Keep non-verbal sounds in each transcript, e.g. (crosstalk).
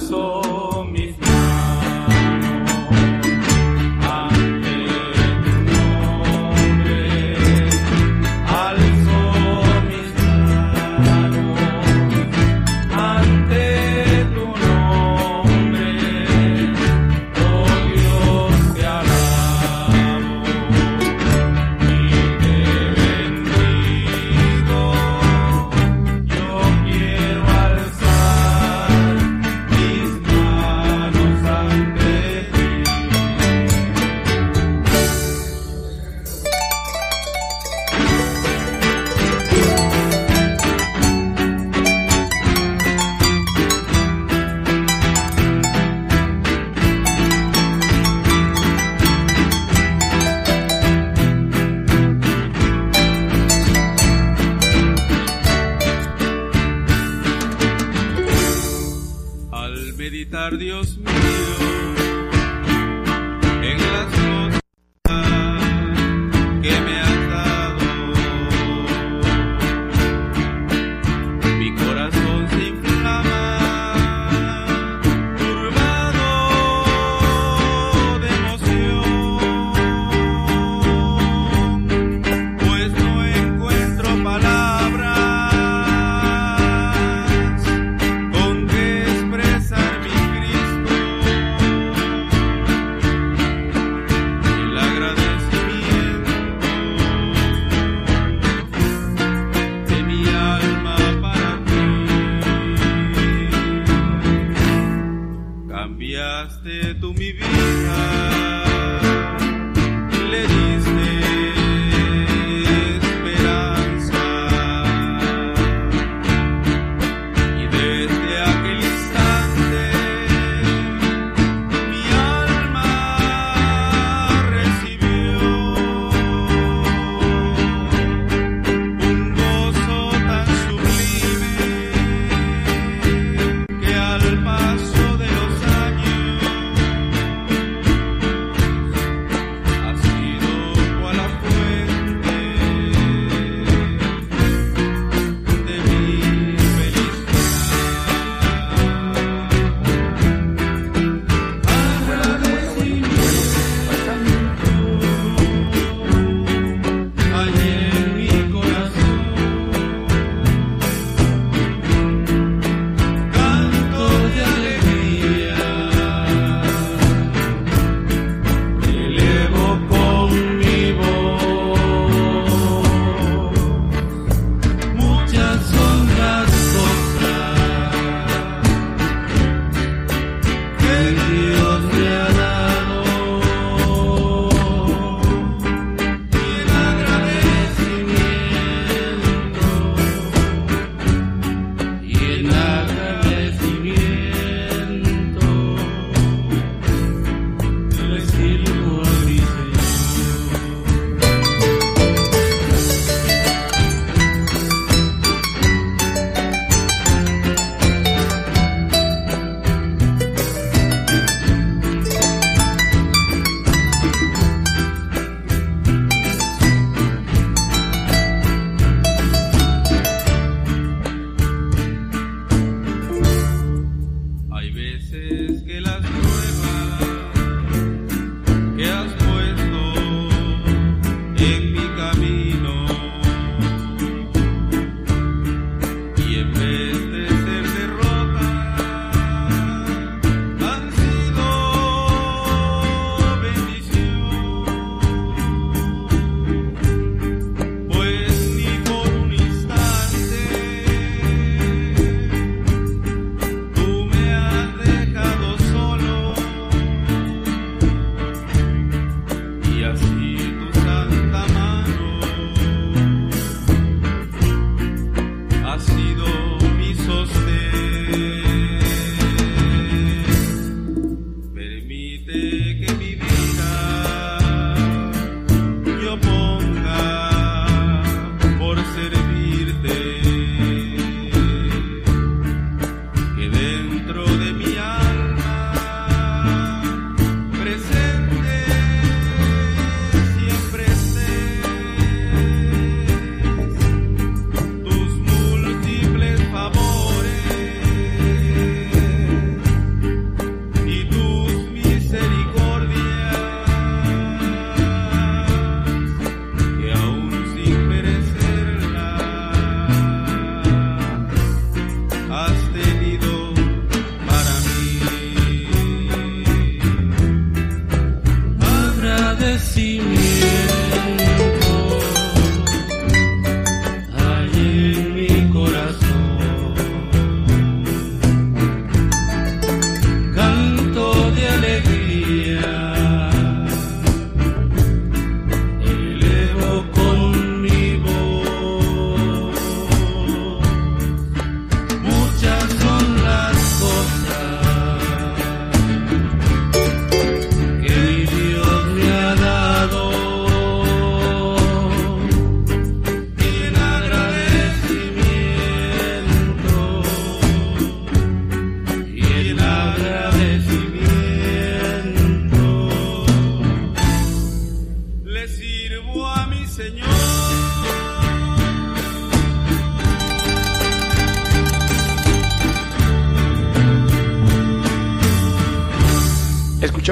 so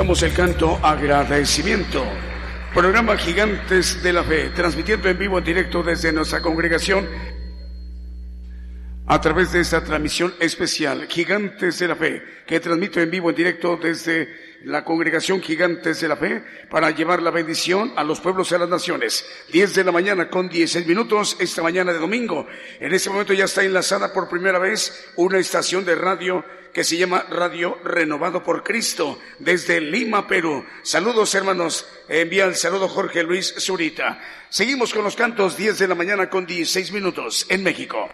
El canto Agradecimiento. Programa Gigantes de la Fe, transmitiendo en vivo en directo desde nuestra congregación a través de esta transmisión especial, Gigantes de la Fe, que transmito en vivo en directo desde la congregación Gigantes de la Fe para llevar la bendición a los pueblos y a las naciones. 10 de la mañana con 16 minutos esta mañana de domingo. En este momento ya está enlazada por primera vez una estación de radio que se llama Radio Renovado por Cristo desde Lima, Perú. Saludos hermanos, envía el saludo Jorge Luis Zurita. Seguimos con los cantos 10 de la mañana con 16 minutos en México.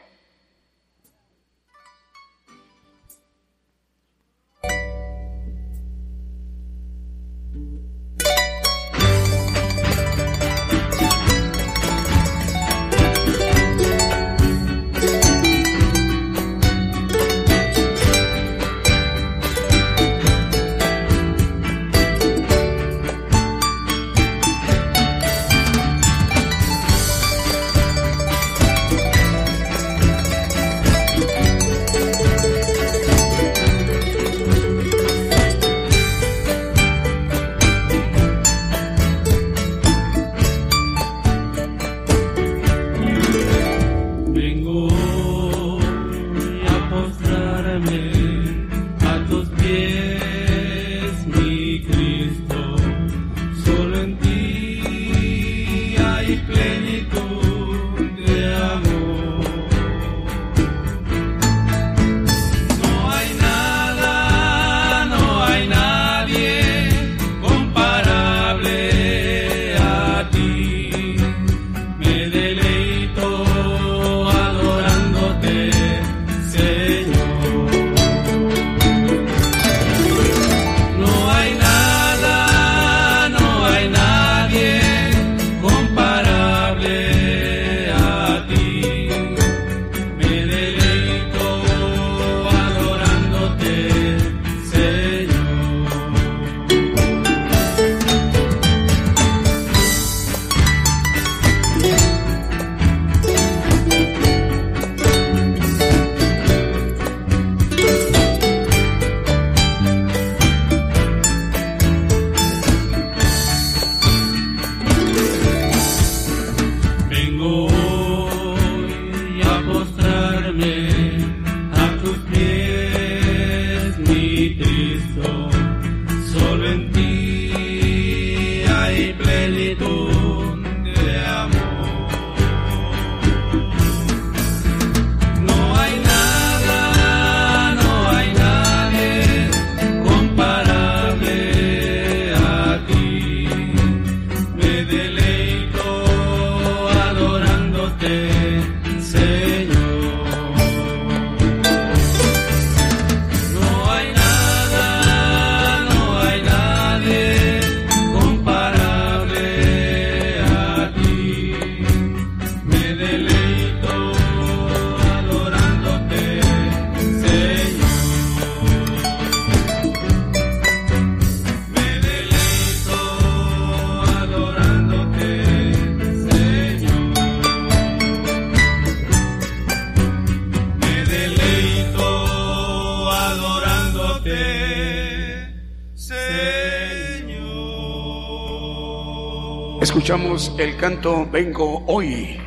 El canto Vengo Hoy,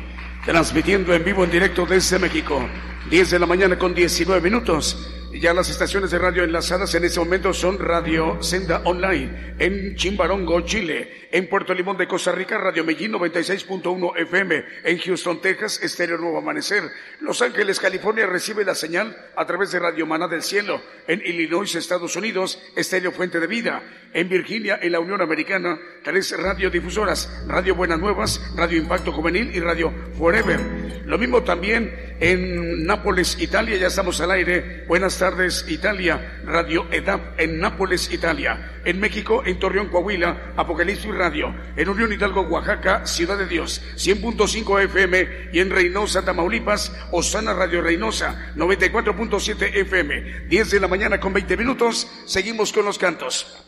transmitiendo en vivo en directo desde México, 10 de la mañana con 19 minutos. Ya las estaciones de radio enlazadas en este momento son Radio Senda Online en Chimbarongo, Chile, en Puerto Limón de Costa Rica, Radio Medellín 96.1 FM, en Houston, Texas, Estéreo Nuevo Amanecer. Los Ángeles, California recibe la señal a través de Radio Maná del Cielo, en Illinois, Estados Unidos, Estéreo Fuente de Vida, en Virginia, en la Unión Americana, tres radiodifusoras, Radio Buenas Nuevas, Radio Impacto Juvenil y Radio Forever. Lo mismo también en Nápoles, Italia, ya estamos al aire. Buenas tardes Italia, Radio EDAP en Nápoles, Italia. En México, en Torreón, Coahuila, Apocalipsis Radio. En Unión Hidalgo, Oaxaca, Ciudad de Dios, 100.5 FM. Y en Reynosa, Tamaulipas, Osana Radio Reynosa, 94.7 FM. 10 de la mañana con 20 minutos. Seguimos con los cantos.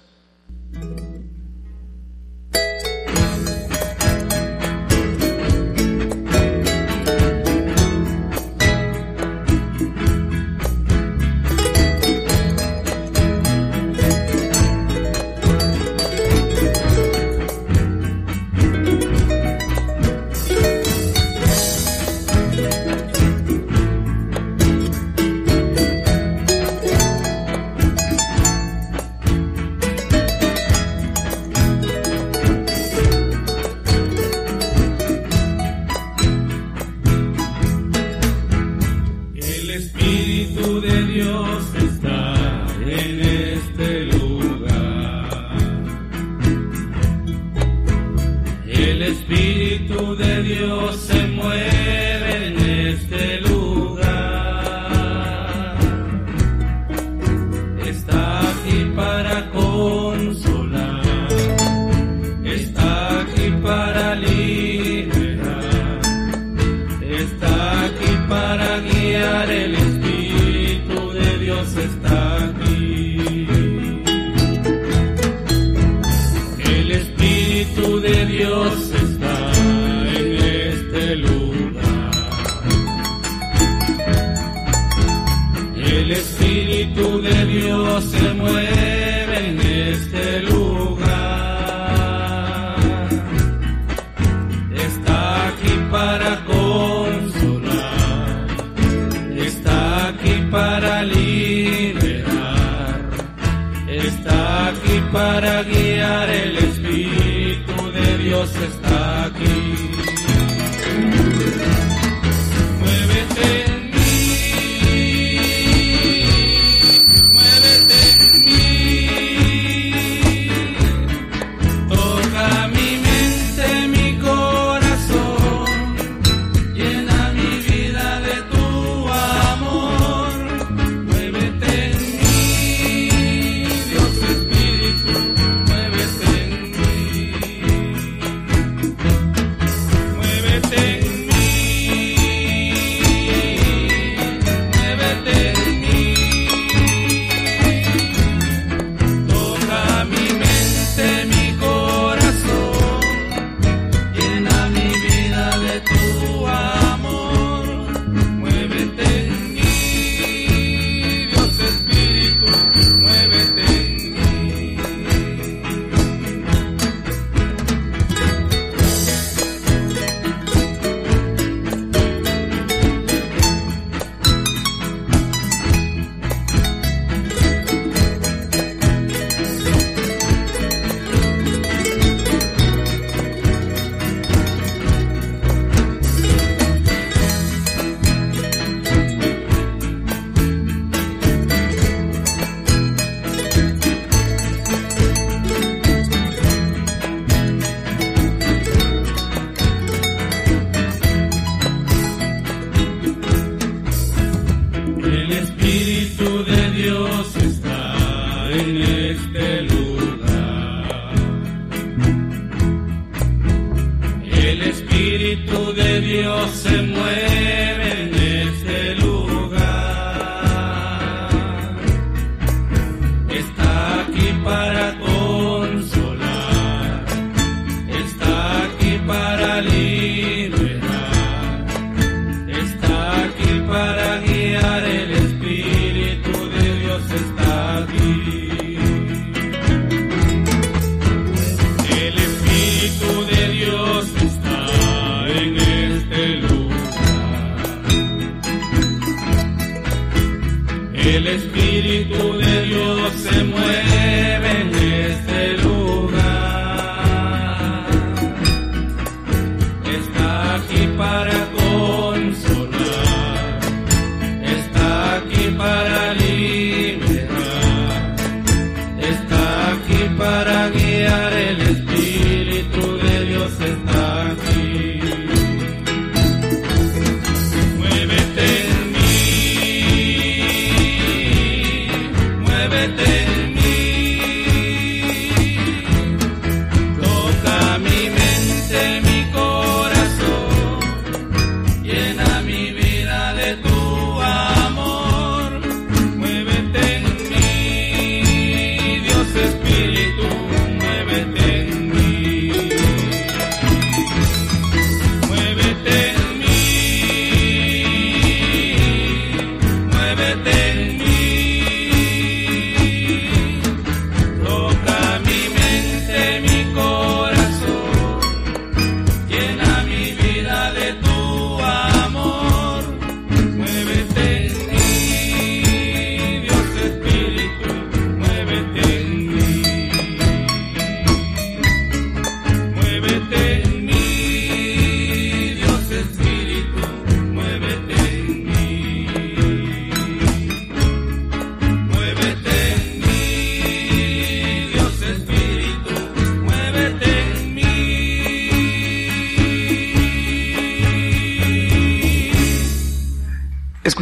Dios se mueve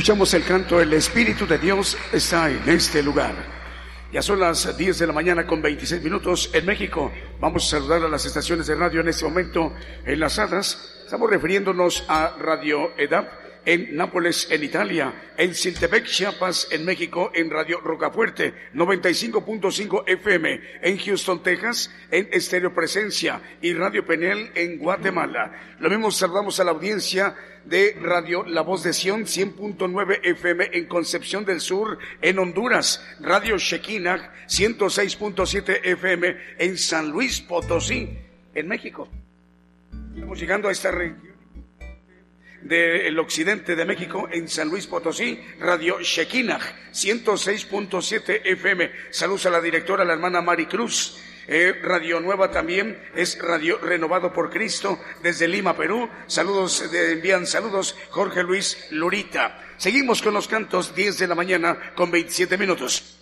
Escuchamos el canto El Espíritu de Dios está en este lugar. Ya son las 10 de la mañana con 26 minutos en México. Vamos a saludar a las estaciones de radio en este momento enlazadas. Estamos refiriéndonos a Radio EDAP en Nápoles, en Italia, en Siltepec, Chiapas, en México, en Radio Rocafuerte, 95.5 FM, en Houston, Texas, en Estéreo Presencia y Radio Penel en Guatemala. Lo mismo saludamos a la audiencia de Radio La Voz de Sion, 100.9 FM en Concepción del Sur, en Honduras, Radio Shekinah, 106.7 FM en San Luis Potosí, en México. Estamos llegando a esta región del occidente de México en San Luis Potosí, Radio Shekinah, 106.7 FM. Saludos a la directora, la hermana Mari Cruz. Eh, Radio Nueva también es Radio Renovado por Cristo desde Lima, Perú. Saludos, de, envían saludos Jorge Luis Lurita. Seguimos con los cantos 10 de la mañana con 27 minutos.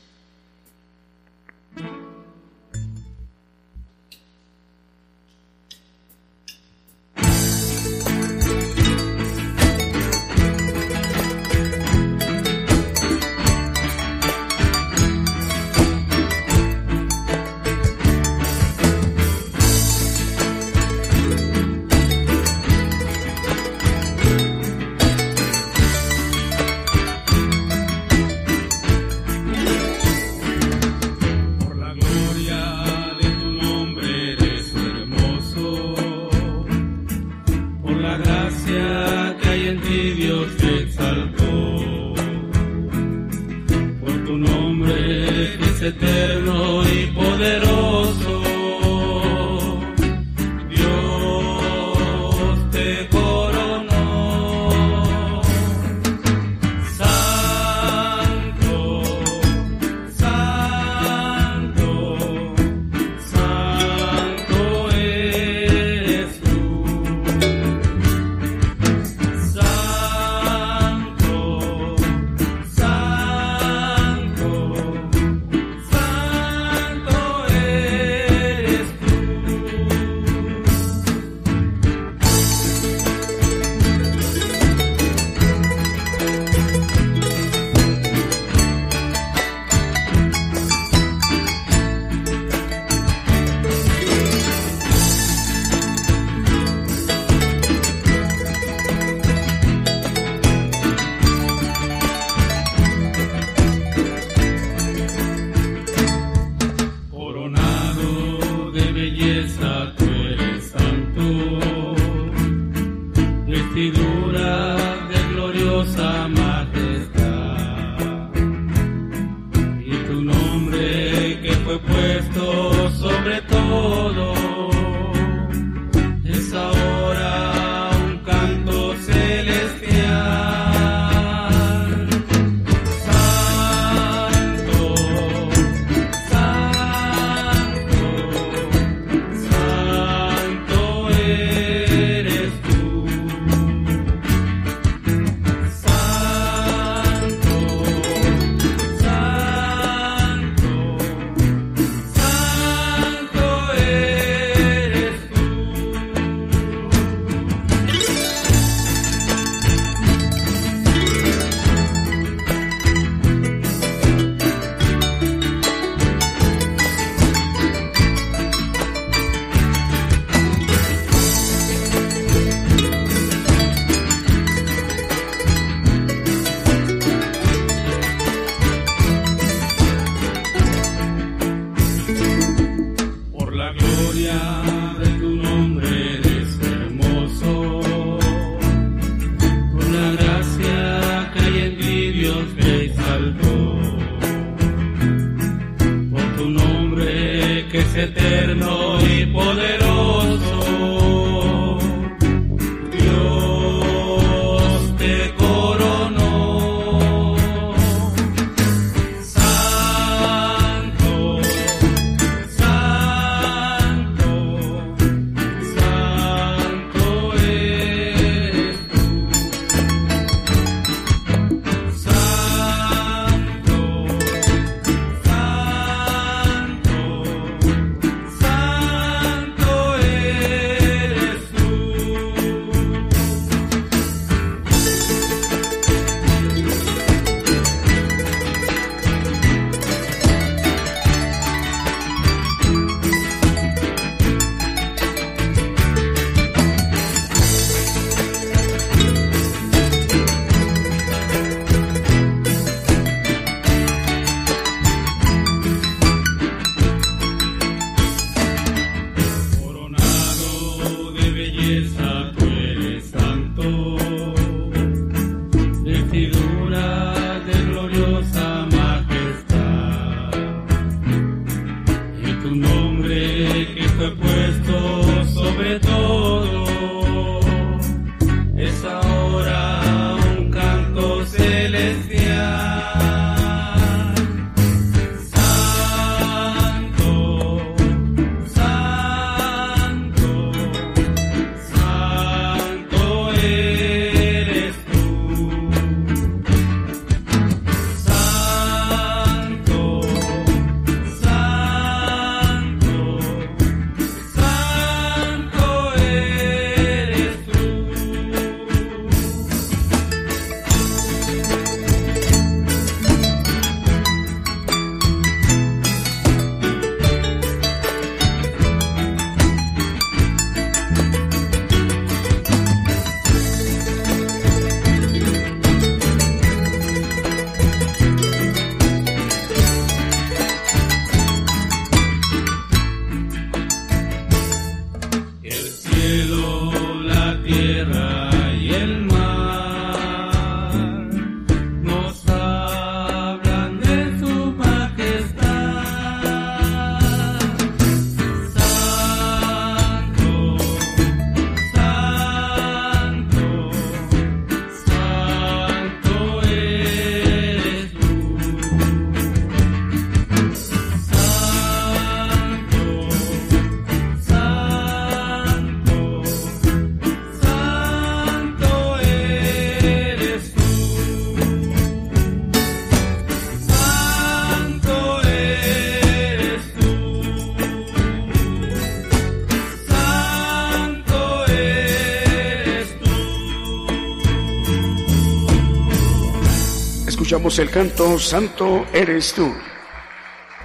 Escuchamos el canto Santo eres tú.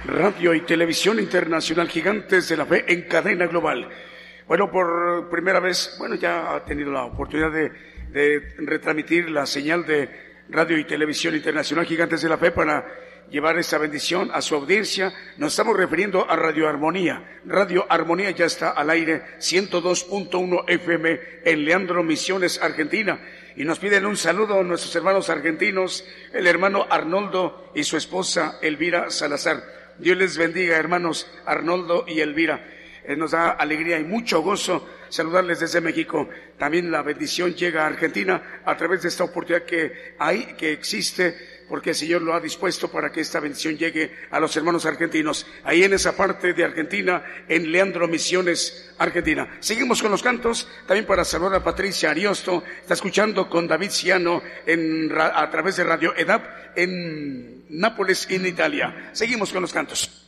Radio y Televisión Internacional Gigantes de la Fe en cadena global. Bueno, por primera vez, bueno, ya ha tenido la oportunidad de, de retransmitir la señal de Radio y Televisión Internacional Gigantes de la Fe para llevar esa bendición a su audiencia. Nos estamos refiriendo a Radio Armonía. Radio Armonía ya está al aire 102.1 FM en Leandro Misiones, Argentina. Y nos piden un saludo a nuestros hermanos argentinos, el hermano Arnoldo y su esposa Elvira Salazar. Dios les bendiga, hermanos Arnoldo y Elvira. Eh, nos da alegría y mucho gozo saludarles desde México. También la bendición llega a Argentina a través de esta oportunidad que hay, que existe porque el Señor lo ha dispuesto para que esta bendición llegue a los hermanos argentinos. Ahí en esa parte de Argentina, en Leandro Misiones, Argentina. Seguimos con los cantos, también para saludar a Patricia Ariosto, está escuchando con David Ciano en, a través de Radio EDAP en Nápoles, en Italia. Seguimos con los cantos.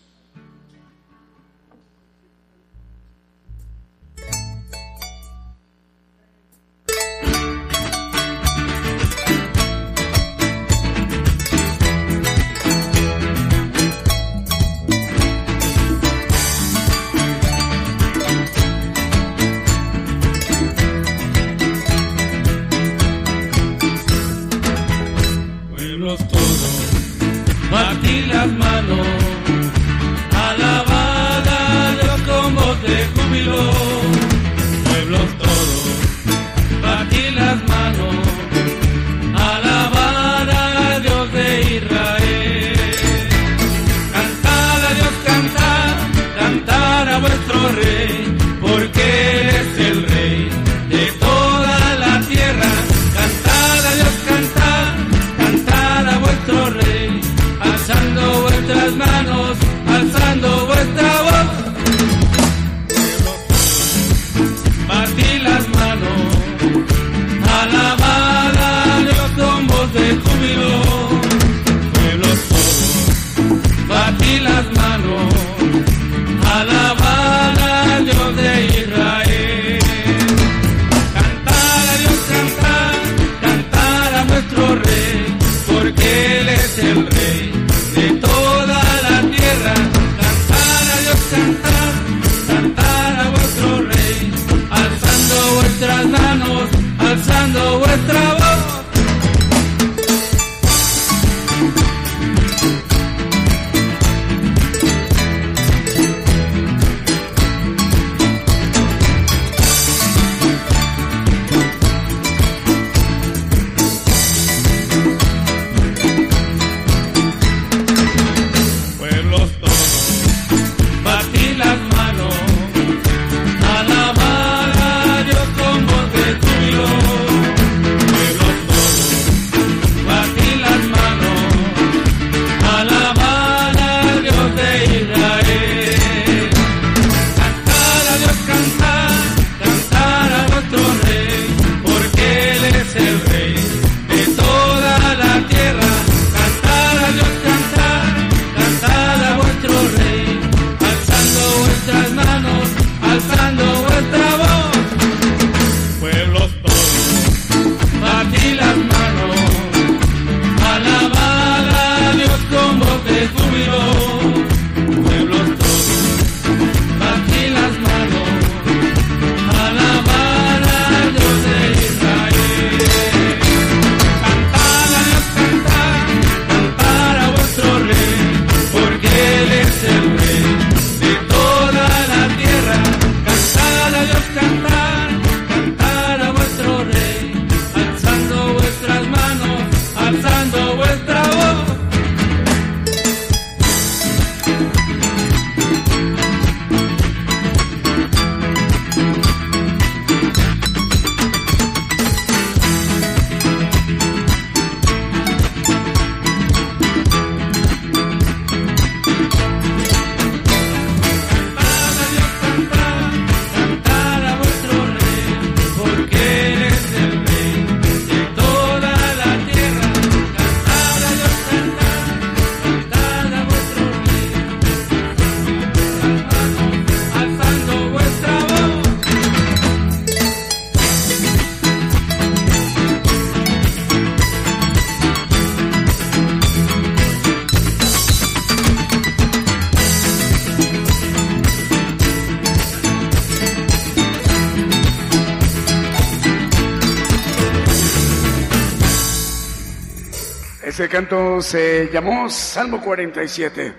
Canto se llamó Salmo 47.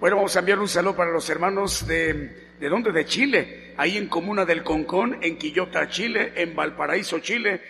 Bueno, vamos a enviar un saludo para los hermanos de, ¿de dónde? De Chile, ahí en Comuna del Concón, en Quillota, Chile, en Valparaíso, Chile,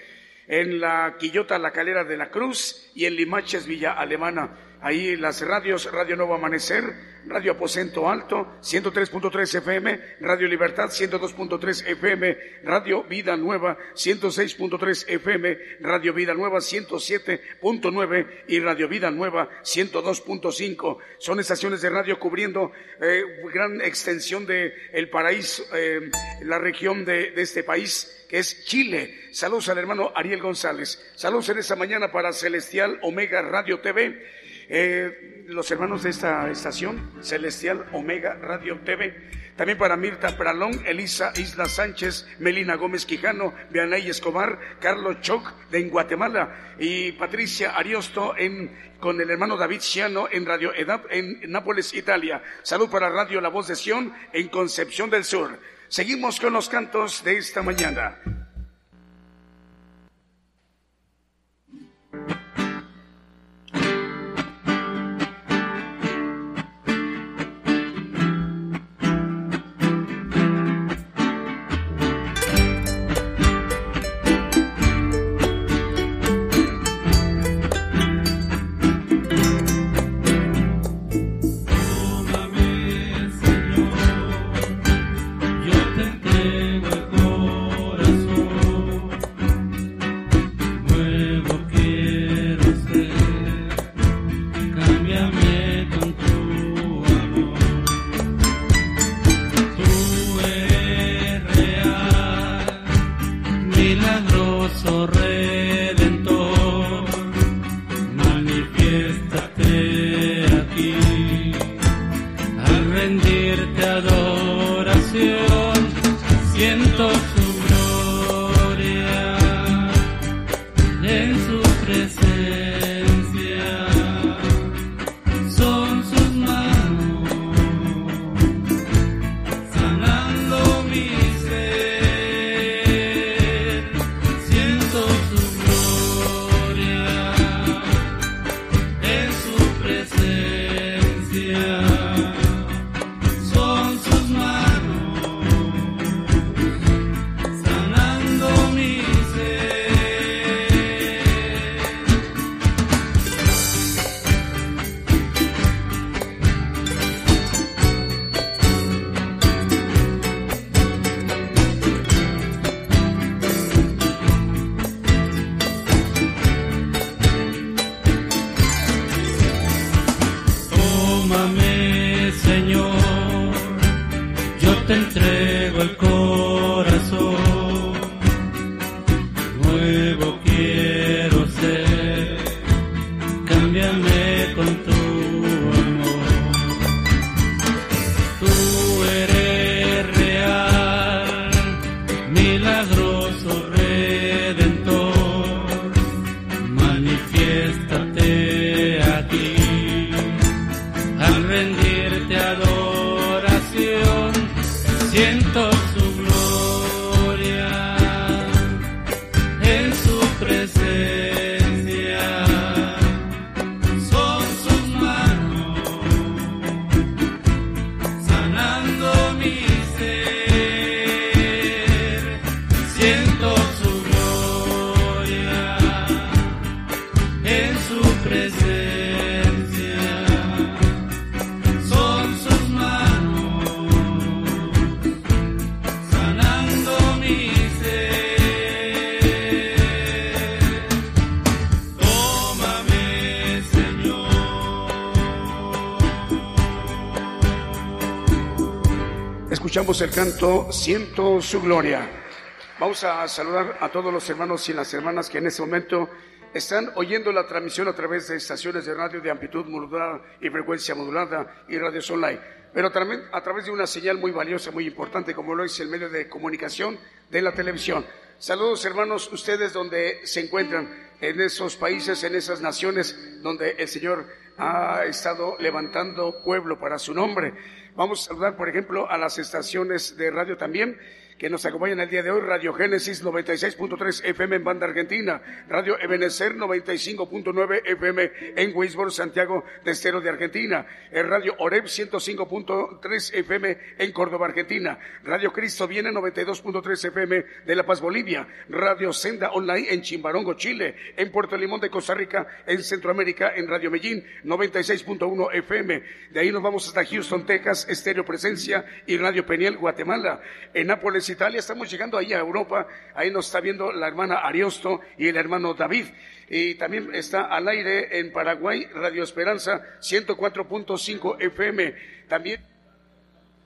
en la Quillota La Calera de la Cruz y en Limaches, Villa Alemana. Ahí las radios, Radio Nuevo Amanecer, Radio Aposento Alto, 103.3 FM, Radio Libertad, 102.3 FM, Radio Vida Nueva, 106.3 FM, Radio Vida Nueva, 107.9 y Radio Vida Nueva, 102.5. Son estaciones de radio cubriendo eh, gran extensión de el paraíso, eh, la región de, de este país que es Chile. Saludos al hermano Ariel González. Saludos en esta mañana para Celestial Omega Radio TV. Eh, los hermanos de esta estación, Celestial Omega Radio TV. También para Mirta Pralón, Elisa Isla Sánchez, Melina Gómez Quijano, Vianey Escobar, Carlos Choc de en Guatemala y Patricia Ariosto en, con el hermano David Ciano en Radio EDAP en Nápoles, Italia. Salud para Radio La Voz de Sion en Concepción del Sur. Seguimos con los cantos de esta mañana. El canto Siento su gloria. Vamos a saludar a todos los hermanos y las hermanas que en este momento están oyendo la transmisión a través de estaciones de radio de amplitud modulada y frecuencia modulada y radios online, pero también a través de una señal muy valiosa, muy importante, como lo es el medio de comunicación de la televisión. Saludos hermanos, ustedes donde se encuentran, en esos países, en esas naciones donde el Señor ha estado levantando pueblo para su nombre. Vamos a saludar, por ejemplo, a las estaciones de radio también que nos acompañan el día de hoy. Radio Génesis 96.3 FM en Banda Argentina. Radio Ebenecer 95.9 FM en Weisborg, Santiago de Estero de Argentina. El Radio Oreb 105.3 FM en Córdoba, Argentina. Radio Cristo viene 92.3 FM de La Paz, Bolivia. Radio Senda Online en Chimbarongo, Chile. En Puerto Limón de Costa Rica, en Centroamérica, en Radio Medellín 96.1 FM. De ahí nos vamos hasta Houston, Texas, Estéreo Presencia y Radio Peniel, Guatemala. En Nápoles, Italia, estamos llegando ahí a Europa. Ahí nos está viendo la hermana Ariosto y el hermano David. Y también está al aire en Paraguay, Radio Esperanza 104.5 FM. También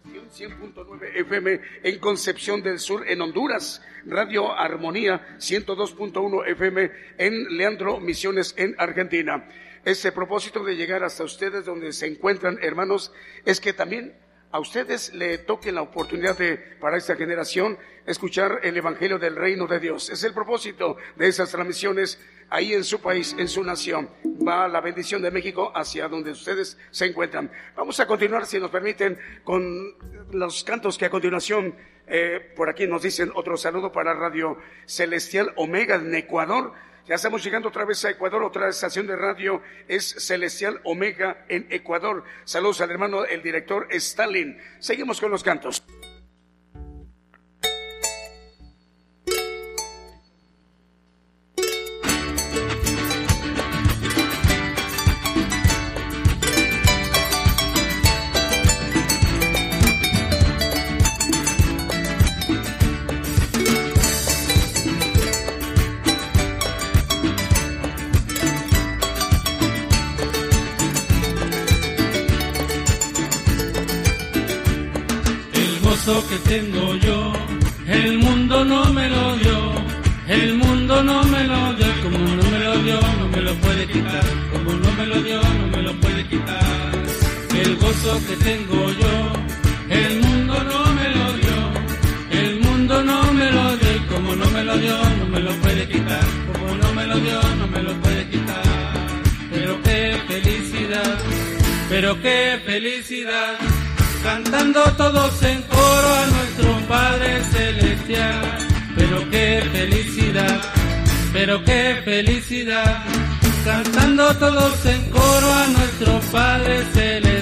100.9 FM en Concepción del Sur, en Honduras. Radio Armonía 102.1 FM en Leandro Misiones, en Argentina. Ese propósito de llegar hasta ustedes donde se encuentran, hermanos, es que también a ustedes le toque la oportunidad de, para esta generación, escuchar el Evangelio del Reino de Dios. Es el propósito de esas transmisiones ahí en su país, en su nación. Va la bendición de México hacia donde ustedes se encuentran. Vamos a continuar, si nos permiten, con los cantos que a continuación, eh, por aquí nos dicen otro saludo para Radio Celestial Omega en Ecuador. Ya estamos llegando otra vez a Ecuador, otra estación de radio es Celestial Omega en Ecuador. Saludos al hermano, el director Stalin. Seguimos con los cantos. Tengo yo, el mundo no me lo dio, el mundo no me lo dio, como no me lo dio, no me lo puede quitar, como no me lo dio, no me lo puede quitar. El gozo que tengo yo, el mundo no me lo dio, el mundo no me lo dio, como no me lo dio, no me lo puede quitar, como no me lo dio, no me lo puede quitar. Pero qué felicidad, pero qué felicidad cantando todos en pero qué felicidad, cantando todos en coro a nuestro Padre Celestial.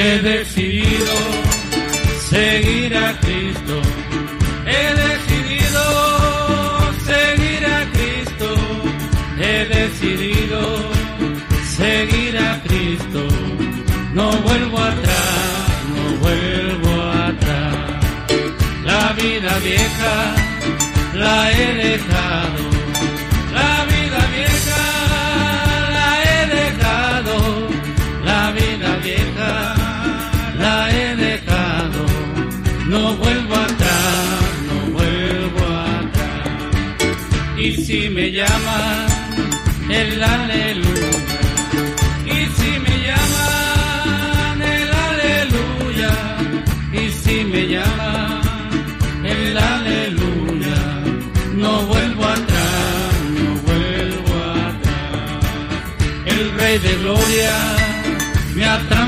He decidido seguir a Cristo. He decidido seguir a Cristo. He decidido seguir a Cristo. No vuelvo atrás, no vuelvo atrás. La vida vieja la he dejado. si me llama el aleluya. Y si me llaman el aleluya. Y si me llaman el aleluya. No vuelvo atrás, no vuelvo atrás. El Rey de Gloria me atrapa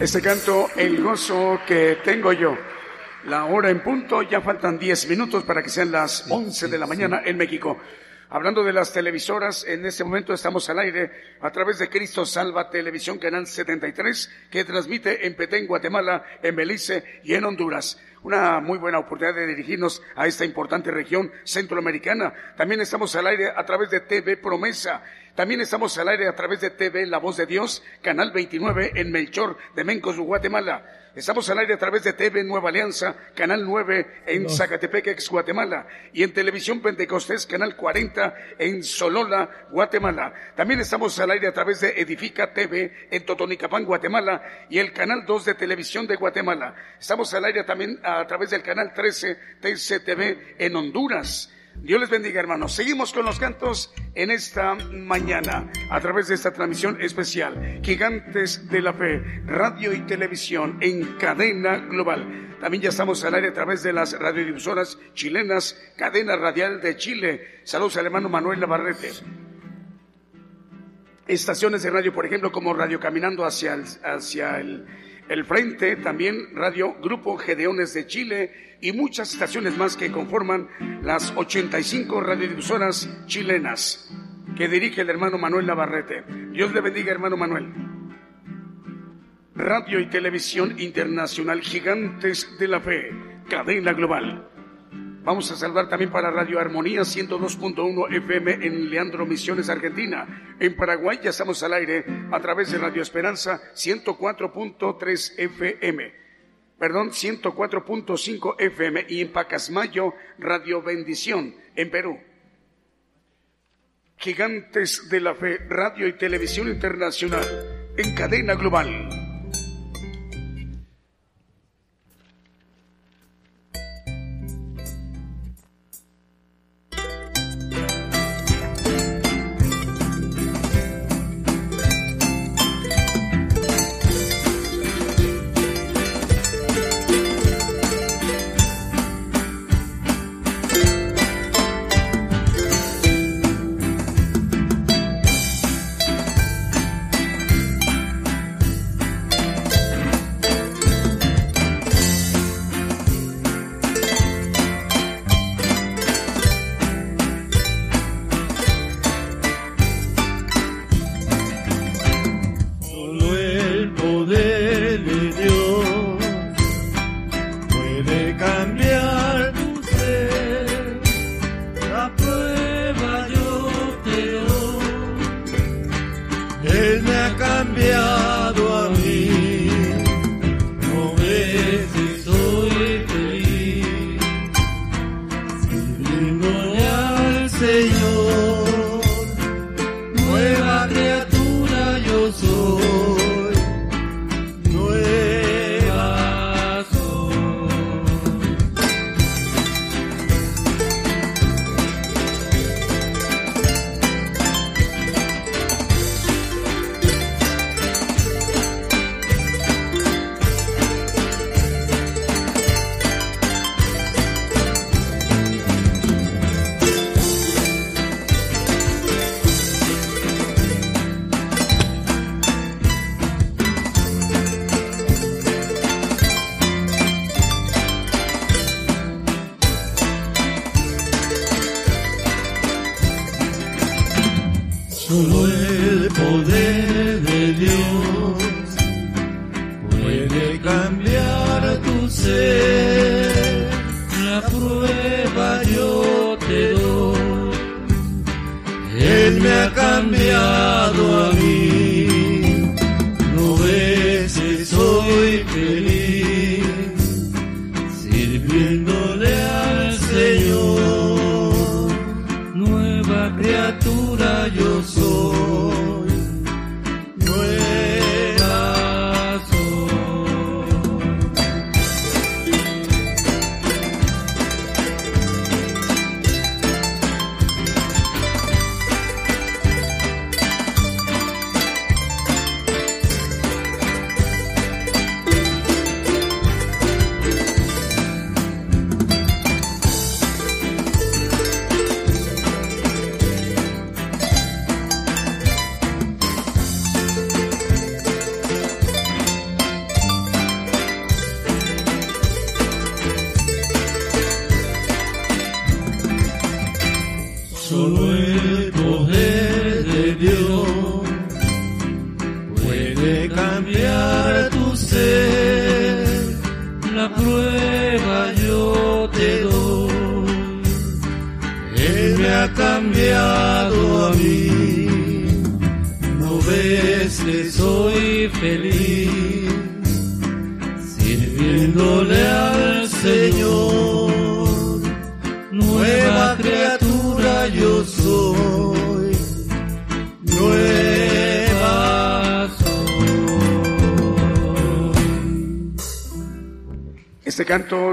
Este canto, el gozo que tengo yo. La hora en punto, ya faltan 10 minutos para que sean las 11 de la mañana en México. Hablando de las televisoras, en este momento estamos al aire a través de Cristo Salva Televisión Canal 73, que transmite en Petén, Guatemala, en Belice y en Honduras. Una muy buena oportunidad de dirigirnos a esta importante región centroamericana. También estamos al aire a través de TV Promesa. También estamos al aire a través de TV La Voz de Dios, Canal 29 en Melchor de Mencos, Guatemala. Estamos al aire a través de TV Nueva Alianza, Canal 9 en Zacatepec, ex Guatemala. Y en Televisión Pentecostés, Canal 40 en Solola, Guatemala. También estamos al aire a través de Edifica TV en Totonicapán, Guatemala. Y el Canal 2 de Televisión de Guatemala. Estamos al aire también a través del Canal 13 TCTV en Honduras. Dios les bendiga, hermanos. Seguimos con los cantos en esta mañana a través de esta transmisión especial. Gigantes de la Fe, radio y televisión en cadena global. También ya estamos al aire a través de las radiodifusoras chilenas, cadena radial de Chile. Saludos al hermano Manuel Navarrete. Estaciones de radio, por ejemplo, como Radio Caminando hacia el, hacia el, el frente, también Radio Grupo Gedeones de Chile y muchas estaciones más que conforman las 85 radiodifusoras chilenas que dirige el hermano Manuel Navarrete. Dios le bendiga, hermano Manuel. Radio y Televisión Internacional Gigantes de la Fe, cadena global. Vamos a saludar también para Radio Armonía 102.1 FM en Leandro Misiones, Argentina. En Paraguay ya estamos al aire a través de Radio Esperanza 104.3 FM. Perdón, 104.5 FM y en Pacasmayo Radio Bendición en Perú. Gigantes de la Fe, Radio y Televisión Internacional en cadena global.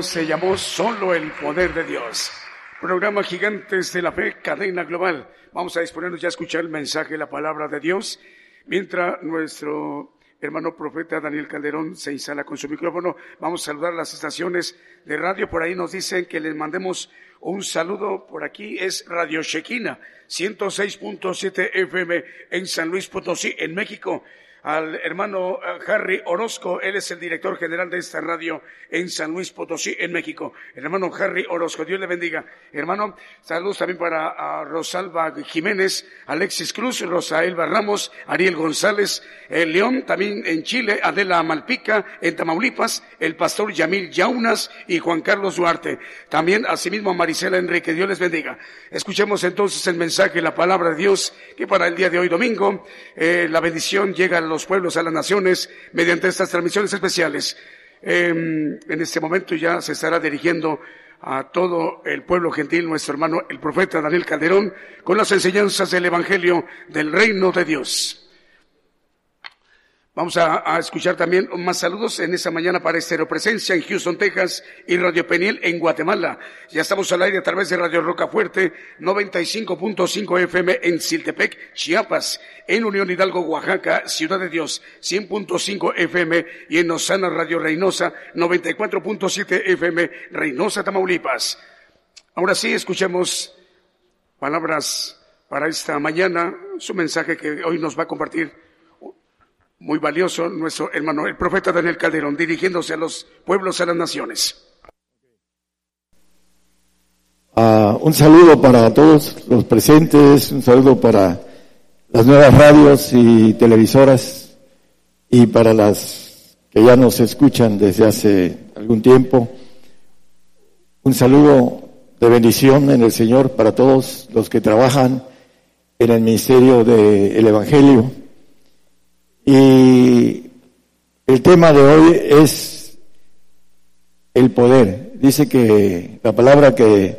Se llamó Solo el Poder de Dios. Programa Gigantes de la Fe, cadena global. Vamos a disponernos ya a escuchar el mensaje, la palabra de Dios, mientras nuestro hermano profeta Daniel Calderón se instala con su micrófono. Vamos a saludar las estaciones de radio. Por ahí nos dicen que les mandemos un saludo. Por aquí es Radio Shequina, 106.7 FM en San Luis Potosí, en México al hermano eh, Harry Orozco, él es el director general de esta radio en San Luis Potosí, en México. El hermano Harry Orozco, Dios le bendiga. Hermano, saludos también para Rosalba Jiménez, Alexis Cruz, Rosaelba Ramos, Ariel González, el León, también en Chile, Adela Malpica, en Tamaulipas, el pastor Yamil Yaunas y Juan Carlos Duarte. También, asimismo, a Marisela Enrique, Dios les bendiga. Escuchemos entonces el mensaje, la palabra de Dios, que para el día de hoy domingo, eh, la bendición llega a los pueblos, a las naciones, mediante estas transmisiones especiales. Eh, en este momento ya se estará dirigiendo a todo el pueblo gentil nuestro hermano el profeta Daniel Calderón con las enseñanzas del Evangelio del Reino de Dios. Vamos a, escuchar también más saludos en esta mañana para Estero Presencia en Houston, Texas y Radio Peniel en Guatemala. Ya estamos al aire a través de Radio Roca Fuerte 95.5 FM en Siltepec, Chiapas, en Unión Hidalgo, Oaxaca, Ciudad de Dios 100.5 FM y en Osana Radio Reynosa 94.7 FM Reynosa, Tamaulipas. Ahora sí, escuchemos palabras para esta mañana, su mensaje que hoy nos va a compartir muy valioso nuestro hermano, el profeta Daniel Calderón, dirigiéndose a los pueblos, a las naciones. Uh, un saludo para todos los presentes, un saludo para las nuevas radios y televisoras y para las que ya nos escuchan desde hace algún tiempo. Un saludo de bendición en el Señor para todos los que trabajan en el ministerio del Evangelio y el tema de hoy es el poder. Dice que la palabra que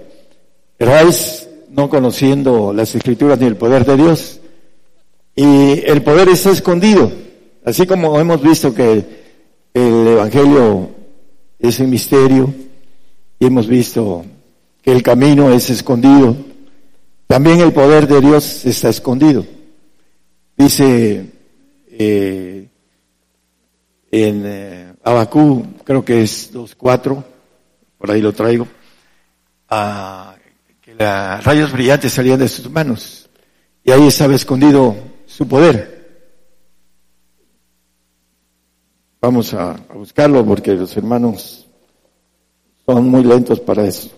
erráis no conociendo las escrituras ni el poder de Dios. Y el poder está escondido. Así como hemos visto que el Evangelio es un misterio y hemos visto que el camino es escondido, también el poder de Dios está escondido. Dice eh, en eh, Abacú, creo que es 2.4, por ahí lo traigo, ah, que los rayos brillantes salían de sus manos y ahí estaba escondido su poder. Vamos a, buscarlo porque los hermanos son muy lentos para eso.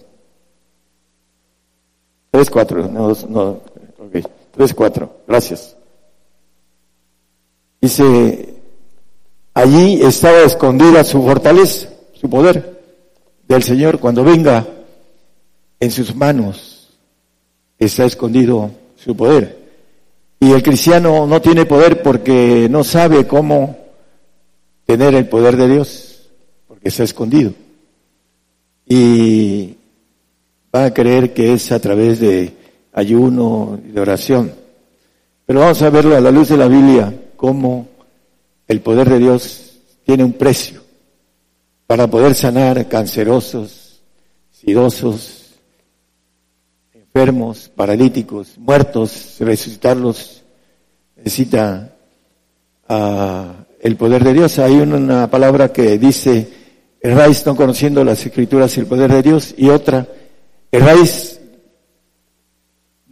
3.4, no, no, ok, 3.4. Gracias. Dice, allí estaba escondida su fortaleza, su poder del Señor. Cuando venga en sus manos, está escondido su poder. Y el cristiano no tiene poder porque no sabe cómo tener el poder de Dios, porque está escondido. Y va a creer que es a través de ayuno y de oración. Pero vamos a verlo a la luz de la Biblia, cómo el poder de Dios tiene un precio para poder sanar cancerosos, sidosos, enfermos, paralíticos, muertos, resucitarlos, necesita ah, el poder de Dios. Hay una palabra que dice, erráis no conociendo las escrituras y el poder de Dios, y otra, erráis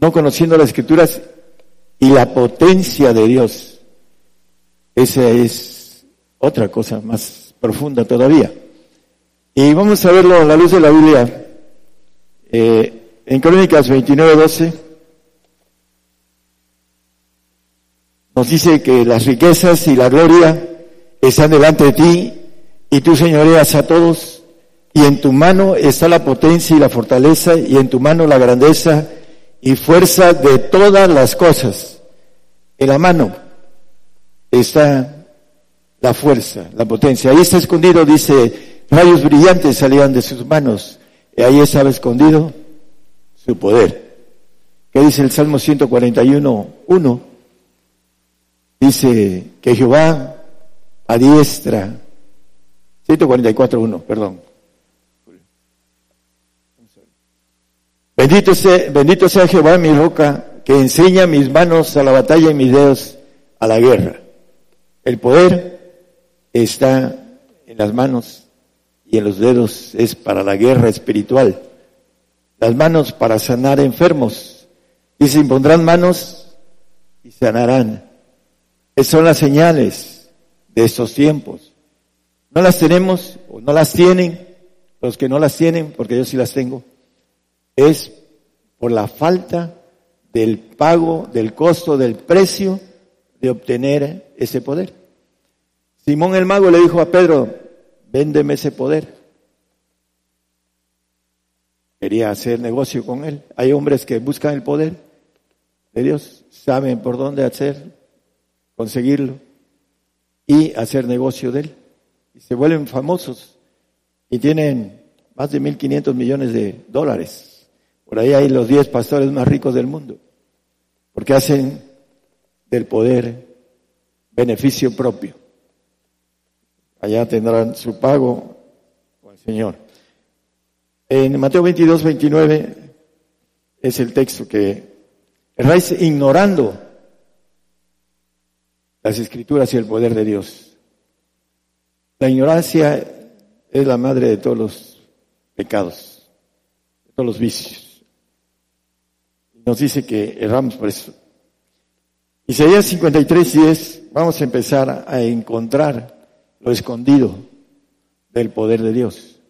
no conociendo las escrituras y la potencia de Dios. Esa es otra cosa más profunda todavía. Y vamos a verlo a la luz de la Biblia. Eh, en Crónicas 29, 12 nos dice que las riquezas y la gloria están delante de ti y tú señoreas a todos y en tu mano está la potencia y la fortaleza y en tu mano la grandeza y fuerza de todas las cosas. En la mano está la fuerza, la potencia. Ahí está escondido, dice, rayos brillantes salían de sus manos. Y ahí estaba escondido su poder. ¿Qué dice el Salmo 141, 1? Dice que Jehová adiestra, 144, 1, perdón. Bendito sea, bendito sea Jehová mi roca, que enseña mis manos a la batalla y mis dedos a la guerra. El poder está en las manos y en los dedos es para la guerra espiritual las manos para sanar enfermos. Y se impondrán manos y sanarán. Esas son las señales de estos tiempos. No las tenemos o no las tienen, los que no las tienen, porque yo sí las tengo, es por la falta del pago, del costo, del precio de obtener ese poder. Simón el mago le dijo a Pedro, véndeme ese poder quería hacer negocio con él. Hay hombres que buscan el poder de Dios, saben por dónde hacer, conseguirlo y hacer negocio de él. Y se vuelven famosos y tienen más de 1.500 millones de dólares. Por ahí hay los 10 pastores más ricos del mundo, porque hacen del poder beneficio propio. Allá tendrán su pago con el Señor. En Mateo 22, 29 es el texto que erráis ignorando las escrituras y el poder de Dios. La ignorancia es la madre de todos los pecados, de todos los vicios. Nos dice que erramos por eso. Isaías 53, 10, vamos a empezar a encontrar lo escondido del poder de Dios.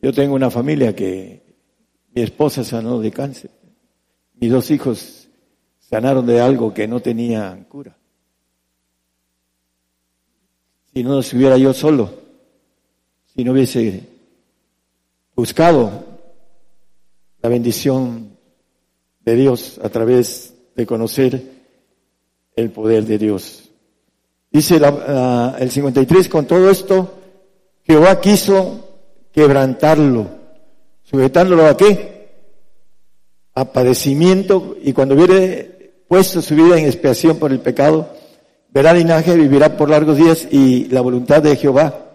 Yo tengo una familia que mi esposa sanó de cáncer. Mis dos hijos sanaron de algo que no tenía cura. Si no estuviera yo solo, si no hubiese buscado la bendición de Dios a través de conocer el poder de Dios. Dice el 53, con todo esto, Jehová quiso quebrantarlo, sujetándolo a qué? A padecimiento y cuando hubiere puesto su vida en expiación por el pecado, verá linaje, vivirá por largos días y la voluntad de Jehová,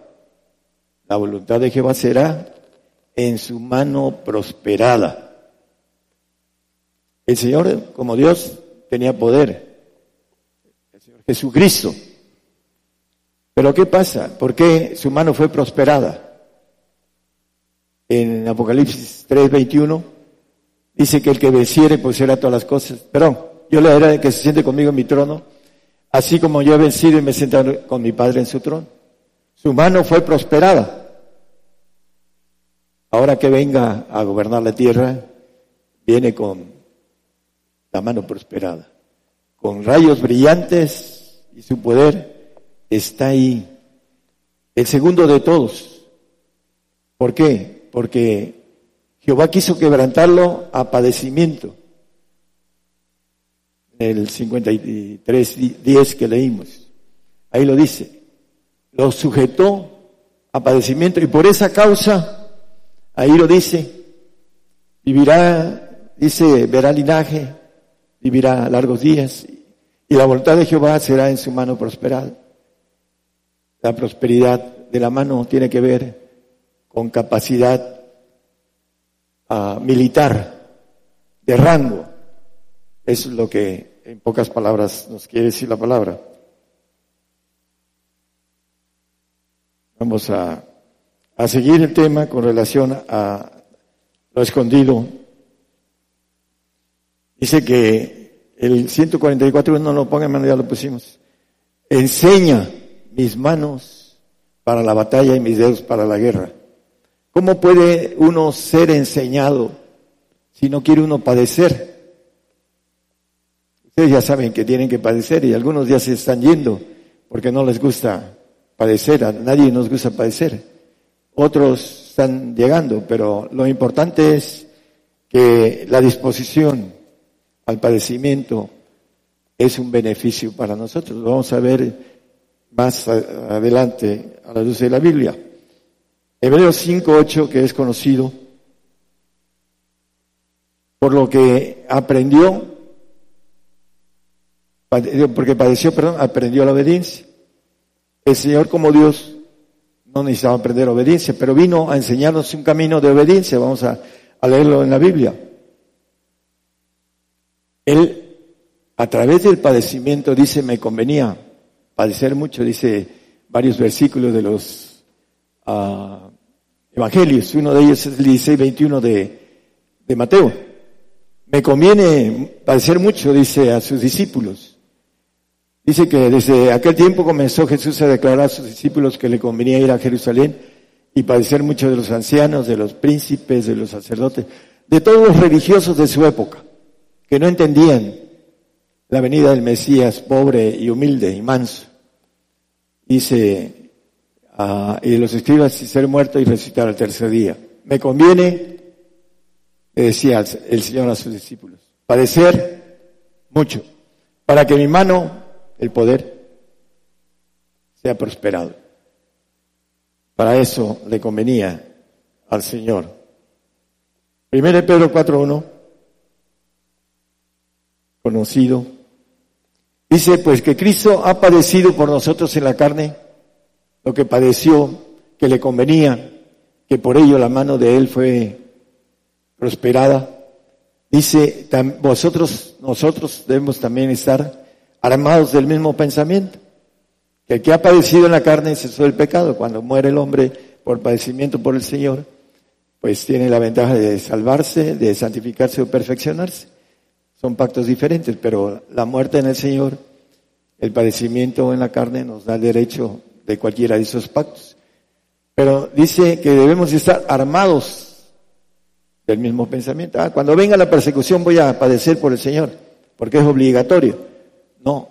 la voluntad de Jehová será en su mano prosperada. El Señor, como Dios, tenía poder. El Señor Jesucristo. Pero ¿qué pasa? ¿Por qué su mano fue prosperada? en Apocalipsis 3:21, dice que el que venciere pues será todas las cosas. Perdón, yo le haré que se siente conmigo en mi trono, así como yo he vencido y me he sentado con mi Padre en su trono. Su mano fue prosperada. Ahora que venga a gobernar la tierra, viene con la mano prosperada. Con rayos brillantes y su poder está ahí. El segundo de todos. ¿Por qué? Porque Jehová quiso quebrantarlo a padecimiento. En el 53, 10 que leímos. Ahí lo dice. Lo sujetó a padecimiento y por esa causa, ahí lo dice, vivirá, dice, verá linaje, vivirá largos días y la voluntad de Jehová será en su mano prosperada. La prosperidad de la mano tiene que ver con capacidad uh, militar, de rango. Es lo que en pocas palabras nos quiere decir la palabra. Vamos a, a seguir el tema con relación a lo escondido. Dice que el 144 no lo ponga en mano, ya lo pusimos. Enseña mis manos para la batalla y mis dedos para la guerra. ¿Cómo puede uno ser enseñado si no quiere uno padecer? Ustedes ya saben que tienen que padecer y algunos ya se están yendo porque no les gusta padecer, a nadie nos gusta padecer. Otros están llegando, pero lo importante es que la disposición al padecimiento es un beneficio para nosotros. Lo vamos a ver más adelante a la luz de la Biblia. Hebreos 5.8, que es conocido por lo que aprendió, porque padeció, perdón, aprendió la obediencia. El Señor como Dios no necesitaba aprender obediencia, pero vino a enseñarnos un camino de obediencia. Vamos a, a leerlo en la Biblia. Él, a través del padecimiento, dice, me convenía padecer mucho, dice varios versículos de los uh, evangelios. Uno de ellos es el 16, 21 de, de Mateo. Me conviene padecer mucho, dice a sus discípulos. Dice que desde aquel tiempo comenzó Jesús a declarar a sus discípulos que le convenía ir a Jerusalén y padecer mucho de los ancianos, de los príncipes, de los sacerdotes, de todos los religiosos de su época, que no entendían la venida del Mesías pobre y humilde y manso. Dice, y de los escribas y ser muerto y resucitar al tercer día. Me conviene, decía el Señor a sus discípulos, padecer mucho, para que mi mano, el poder, sea prosperado. Para eso le convenía al Señor. Primero Pedro 4.1, conocido, dice pues que Cristo ha padecido por nosotros en la carne, lo que padeció, que le convenía, que por ello la mano de él fue prosperada. Dice, vosotros, nosotros debemos también estar armados del mismo pensamiento. Que el que ha padecido en la carne cesó el pecado. Cuando muere el hombre por padecimiento por el Señor, pues tiene la ventaja de salvarse, de santificarse o perfeccionarse. Son pactos diferentes, pero la muerte en el Señor, el padecimiento en la carne nos da el derecho de cualquiera de esos pactos. Pero dice que debemos estar armados del mismo pensamiento. Ah, cuando venga la persecución voy a padecer por el Señor, porque es obligatorio. No.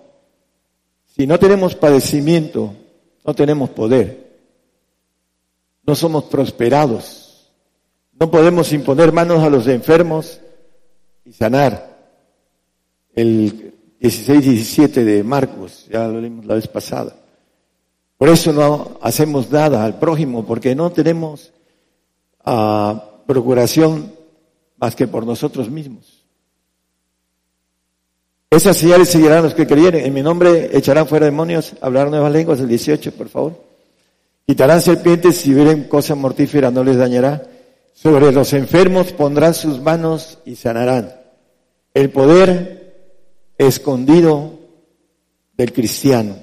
Si no tenemos padecimiento, no tenemos poder. No somos prosperados. No podemos imponer manos a los enfermos y sanar. El 16-17 de Marcos, ya lo leímos la vez pasada. Por eso no hacemos nada al prójimo, porque no tenemos ah, procuración más que por nosotros mismos. Esas señales seguirán los que creyeren. En mi nombre echarán fuera demonios, hablarán nuevas lenguas, el 18, por favor. Quitarán serpientes, si vieren cosa mortífera no les dañará. Sobre los enfermos pondrán sus manos y sanarán. El poder escondido del cristiano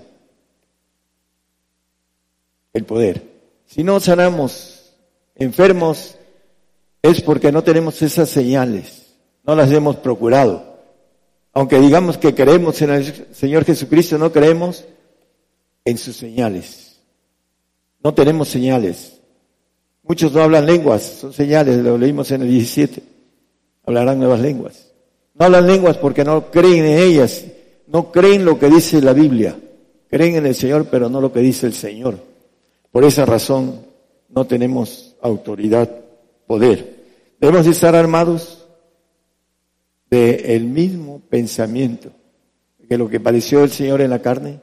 el poder. Si no sanamos enfermos, es porque no tenemos esas señales, no las hemos procurado. Aunque digamos que creemos en el Señor Jesucristo, no creemos en sus señales. No tenemos señales. Muchos no hablan lenguas, son señales, lo leímos en el 17. Hablarán nuevas lenguas. No hablan lenguas porque no creen en ellas, no creen lo que dice la Biblia. Creen en el Señor, pero no lo que dice el Señor. Por esa razón no tenemos autoridad, poder. Debemos estar armados del mismo pensamiento, que lo que padeció el Señor en la carne,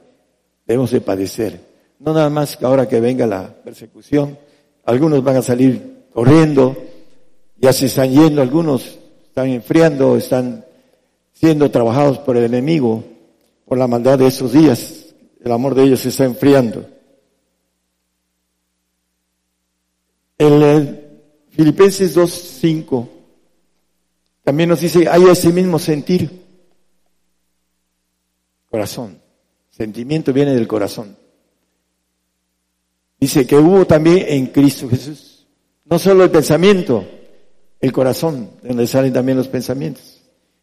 debemos de padecer. No nada más que ahora que venga la persecución, algunos van a salir corriendo, ya se están yendo, algunos están enfriando, están siendo trabajados por el enemigo, por la maldad de esos días. El amor de ellos se está enfriando. El Filipenses 2.5 también nos dice, hay ese mismo sentir. Corazón. Sentimiento viene del corazón. Dice que hubo también en Cristo Jesús. No solo el pensamiento, el corazón, de donde salen también los pensamientos.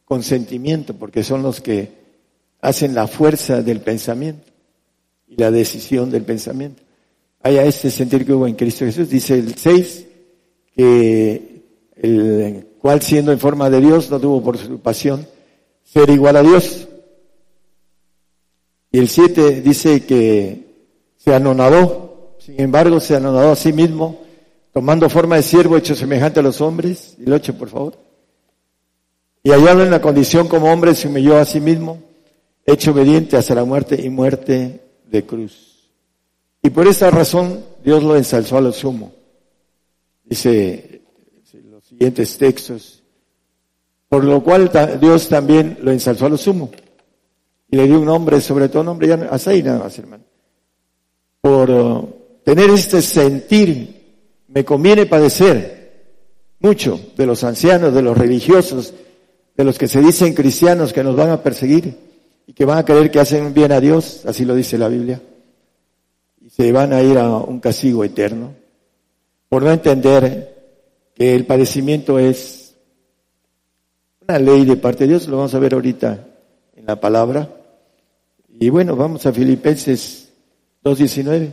Con sentimiento, porque son los que hacen la fuerza del pensamiento y la decisión del pensamiento. Hay a este sentir que hubo en Cristo Jesús. Dice el 6 que el cual siendo en forma de Dios no tuvo por su pasión ser igual a Dios. Y el 7 dice que se anonadó, sin embargo se anonadó a sí mismo, tomando forma de siervo hecho semejante a los hombres. El 8, por favor. Y hallado en la condición como hombre se humilló a sí mismo, hecho obediente hasta la muerte y muerte de cruz. Y por esa razón Dios lo ensalzó a lo sumo. Dice los siguientes textos. Por lo cual Dios también lo ensalzó a lo sumo. Y le dio un nombre, sobre todo nombre, ya ahí nada más, hermano. Por uh, tener este sentir, me conviene padecer mucho de los ancianos, de los religiosos, de los que se dicen cristianos que nos van a perseguir y que van a creer que hacen bien a Dios, así lo dice la Biblia, y se van a ir a un castigo eterno por no entender que el padecimiento es una ley de parte de Dios, lo vamos a ver ahorita en la palabra. Y bueno, vamos a Filipenses 2.19.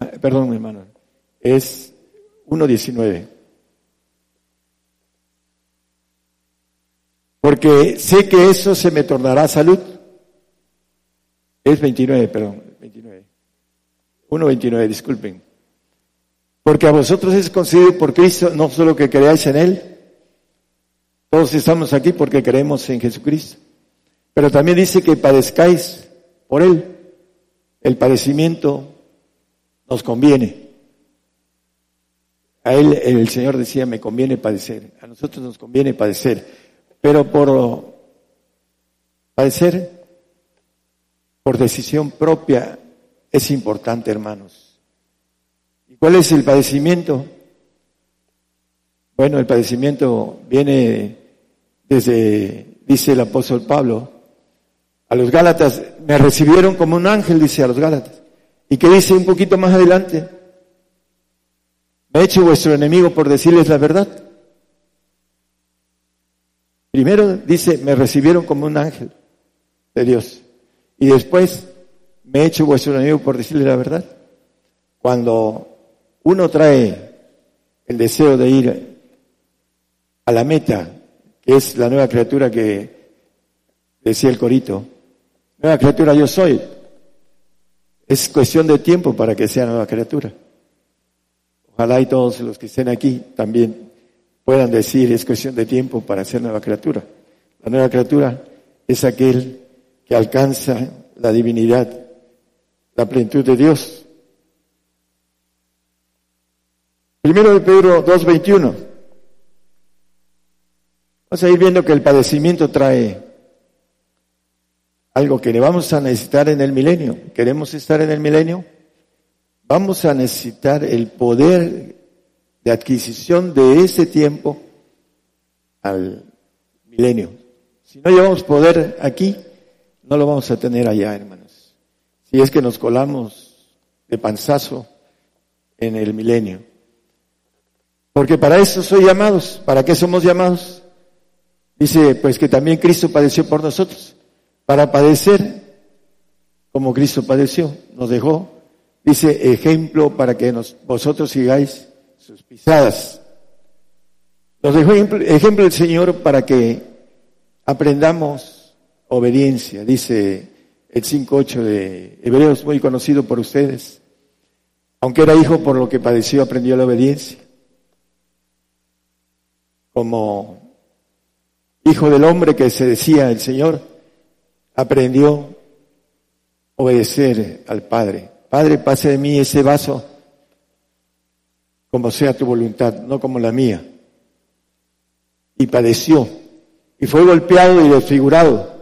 Ah, perdón, mi hermano, es 1.19. Porque sé que eso se me tornará salud. Es 29, perdón, 29. 1.29, disculpen. Porque a vosotros es concedido por Cristo no solo que creáis en Él, todos estamos aquí porque creemos en Jesucristo, pero también dice que padezcáis por Él. El padecimiento nos conviene. A Él el Señor decía, me conviene padecer, a nosotros nos conviene padecer, pero por padecer, por decisión propia, es importante, hermanos. ¿Y cuál es el padecimiento? Bueno, el padecimiento viene desde, dice el apóstol Pablo, a los Gálatas, me recibieron como un ángel, dice a los Gálatas. ¿Y qué dice un poquito más adelante? Me he hecho vuestro enemigo por decirles la verdad. Primero dice, me recibieron como un ángel de Dios. Y después, me he hecho vuestro enemigo por decirle la verdad. Cuando uno trae el deseo de ir a la meta, que es la nueva criatura que decía el corito, nueva criatura yo soy, es cuestión de tiempo para que sea nueva criatura. Ojalá y todos los que estén aquí también puedan decir es cuestión de tiempo para ser nueva criatura. La nueva criatura es aquel que alcanza la divinidad la plenitud de Dios. Primero de Pedro 2.21. Vamos a ir viendo que el padecimiento trae algo que le vamos a necesitar en el milenio. ¿Queremos estar en el milenio? Vamos a necesitar el poder de adquisición de ese tiempo al milenio. Si no llevamos poder aquí, no lo vamos a tener allá, hermano y es que nos colamos de panzazo en el milenio. Porque para eso soy llamados. ¿Para qué somos llamados? Dice, pues que también Cristo padeció por nosotros. Para padecer como Cristo padeció. Nos dejó, dice, ejemplo para que nos, vosotros sigáis sus pisadas. Nos dejó ejemplo, el Señor para que aprendamos obediencia, dice el 5.8 de Hebreos, muy conocido por ustedes. Aunque era hijo, por lo que padeció, aprendió la obediencia. Como hijo del hombre que se decía el Señor, aprendió obedecer al Padre. Padre, pase de mí ese vaso como sea tu voluntad, no como la mía. Y padeció, y fue golpeado y desfigurado.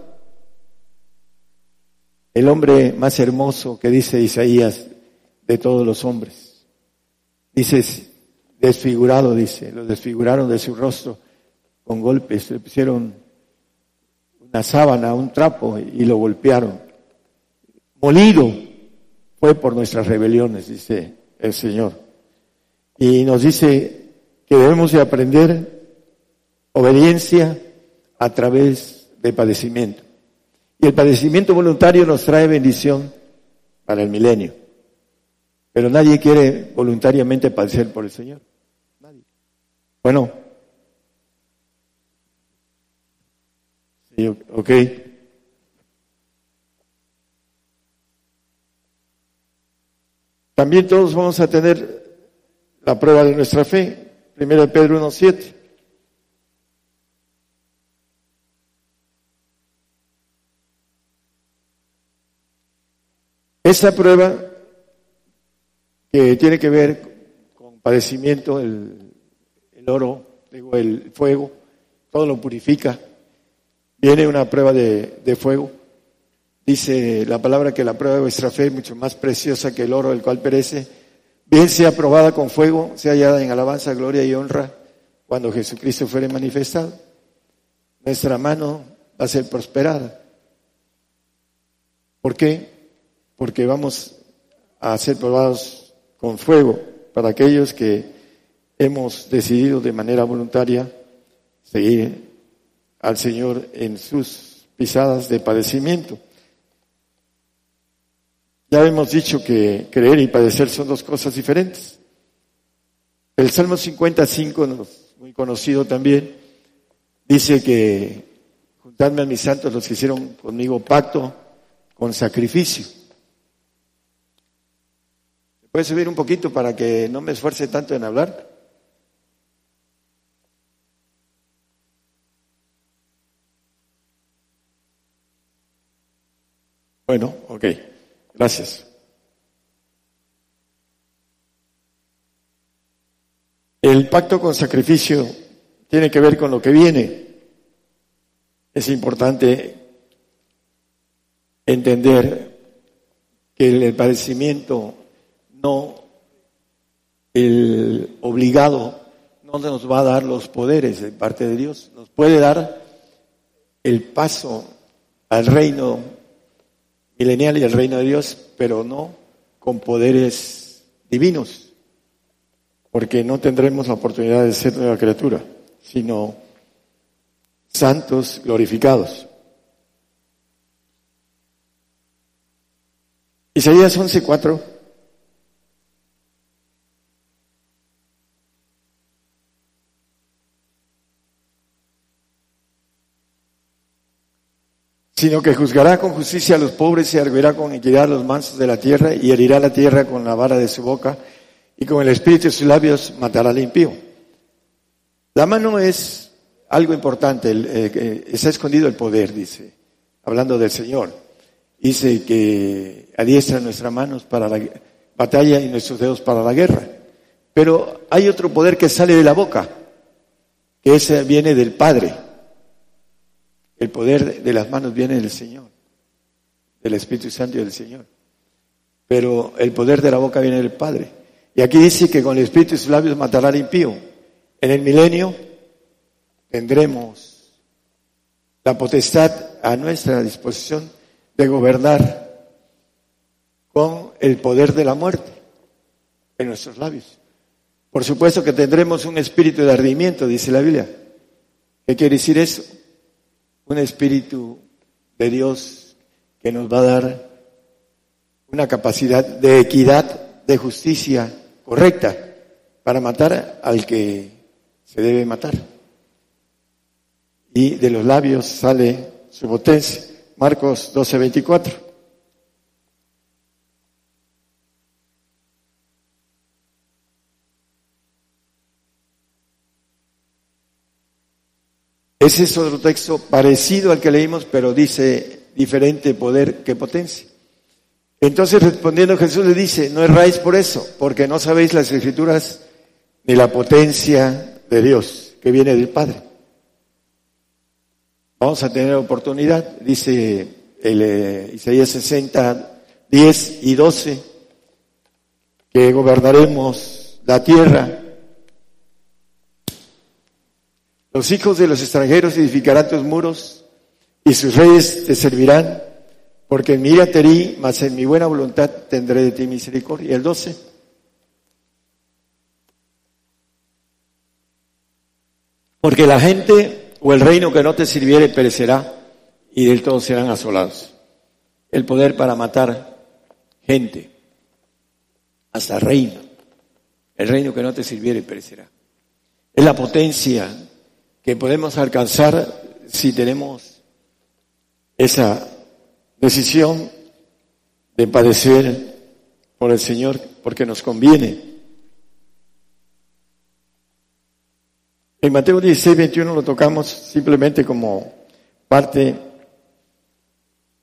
El hombre más hermoso que dice Isaías de todos los hombres. Dice, desfigurado, dice, lo desfiguraron de su rostro con golpes, le pusieron una sábana, un trapo y lo golpearon. Molido fue por nuestras rebeliones, dice el Señor. Y nos dice que debemos de aprender obediencia a través de padecimiento. Y el padecimiento voluntario nos trae bendición para el milenio. Pero nadie quiere voluntariamente padecer por el Señor. Nadie. Bueno. Sí, ok. También todos vamos a tener la prueba de nuestra fe. Primero de Pedro 1.7. Esa prueba que tiene que ver con padecimiento, el, oro, digo, el fuego, todo lo purifica. Viene una prueba de, de, fuego. Dice la palabra que la prueba de vuestra fe es mucho más preciosa que el oro, el cual perece. Bien sea probada con fuego, sea hallada en alabanza, gloria y honra cuando Jesucristo fuere manifestado. Nuestra mano va a ser prosperada. ¿Por qué? Porque vamos a ser probados con fuego para aquellos que hemos decidido de manera voluntaria seguir al Señor en sus pisadas de padecimiento. Ya hemos dicho que creer y padecer son dos cosas diferentes. El Salmo 55, muy conocido también, dice que juntadme a mis santos los que hicieron conmigo pacto con sacrificio. ¿Puedes subir un poquito para que no me esfuerce tanto en hablar? Bueno, ok, gracias. El pacto con sacrificio tiene que ver con lo que viene. Es importante entender que el padecimiento no, el obligado no nos va a dar los poderes de parte de Dios, nos puede dar el paso al reino milenial y al reino de Dios, pero no con poderes divinos, porque no tendremos la oportunidad de ser nueva criatura, sino santos glorificados. Isaías 11:4 sino que juzgará con justicia a los pobres y arguirá con equidad a los mansos de la tierra y herirá la tierra con la vara de su boca y con el espíritu de sus labios matará al impío. La mano es algo importante, eh, está escondido el poder, dice, hablando del Señor. Dice que adiestra nuestras manos para la batalla y nuestros dedos para la guerra. Pero hay otro poder que sale de la boca, que ese viene del Padre. El poder de las manos viene del Señor, del Espíritu Santo y del Señor. Pero el poder de la boca viene del Padre. Y aquí dice que con el Espíritu y sus labios matará al impío. En el milenio tendremos la potestad a nuestra disposición de gobernar con el poder de la muerte en nuestros labios. Por supuesto que tendremos un espíritu de ardimiento, dice la Biblia. ¿Qué quiere decir eso? Un espíritu de Dios que nos va a dar una capacidad de equidad, de justicia correcta para matar al que se debe matar. Y de los labios sale su potencia. Marcos 12, 24. Ese es otro texto parecido al que leímos, pero dice diferente poder que potencia. Entonces respondiendo Jesús le dice, no erráis por eso, porque no sabéis las escrituras ni la potencia de Dios que viene del Padre. Vamos a tener oportunidad, dice el, eh, Isaías 60, 10 y 12, que gobernaremos la tierra Los hijos de los extranjeros edificarán tus muros y sus reyes te servirán, porque en mi ira te mas en mi buena voluntad tendré de ti misericordia. El 12. Porque la gente o el reino que no te sirviere perecerá y del todo serán asolados. El poder para matar gente, hasta reino. El reino que no te sirviere perecerá. Es la potencia que podemos alcanzar si tenemos esa decisión de padecer por el Señor porque nos conviene. En Mateo 16, 21 lo tocamos simplemente como parte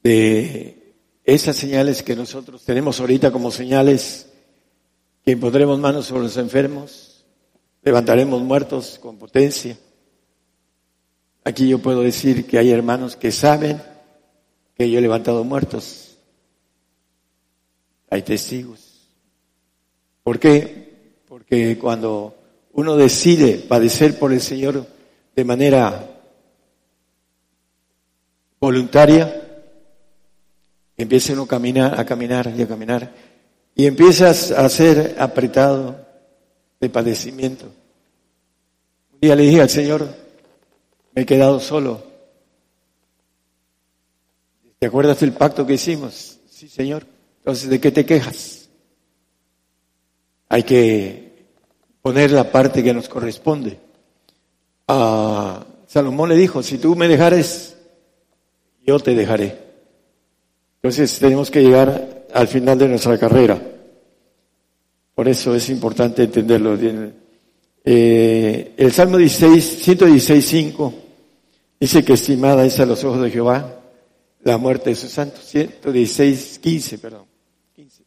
de esas señales que nosotros tenemos ahorita como señales que pondremos manos sobre los enfermos, levantaremos muertos con potencia Aquí yo puedo decir que hay hermanos que saben que yo he levantado muertos. Hay testigos. ¿Por qué? Porque cuando uno decide padecer por el Señor de manera voluntaria, empieza uno a caminar, a caminar y a caminar, y empiezas a ser apretado de padecimiento. Un día le dije al Señor, me he quedado solo. ¿Te acuerdas del pacto que hicimos? Sí, Señor. Entonces, ¿de qué te quejas? Hay que poner la parte que nos corresponde. A Salomón le dijo, si tú me dejares, yo te dejaré. Entonces tenemos que llegar al final de nuestra carrera. Por eso es importante entenderlo. Eh, el Salmo 16, 116, 5 Dice que estimada es a los ojos de Jehová la muerte de sus santos. 116, 15, perdón. 15.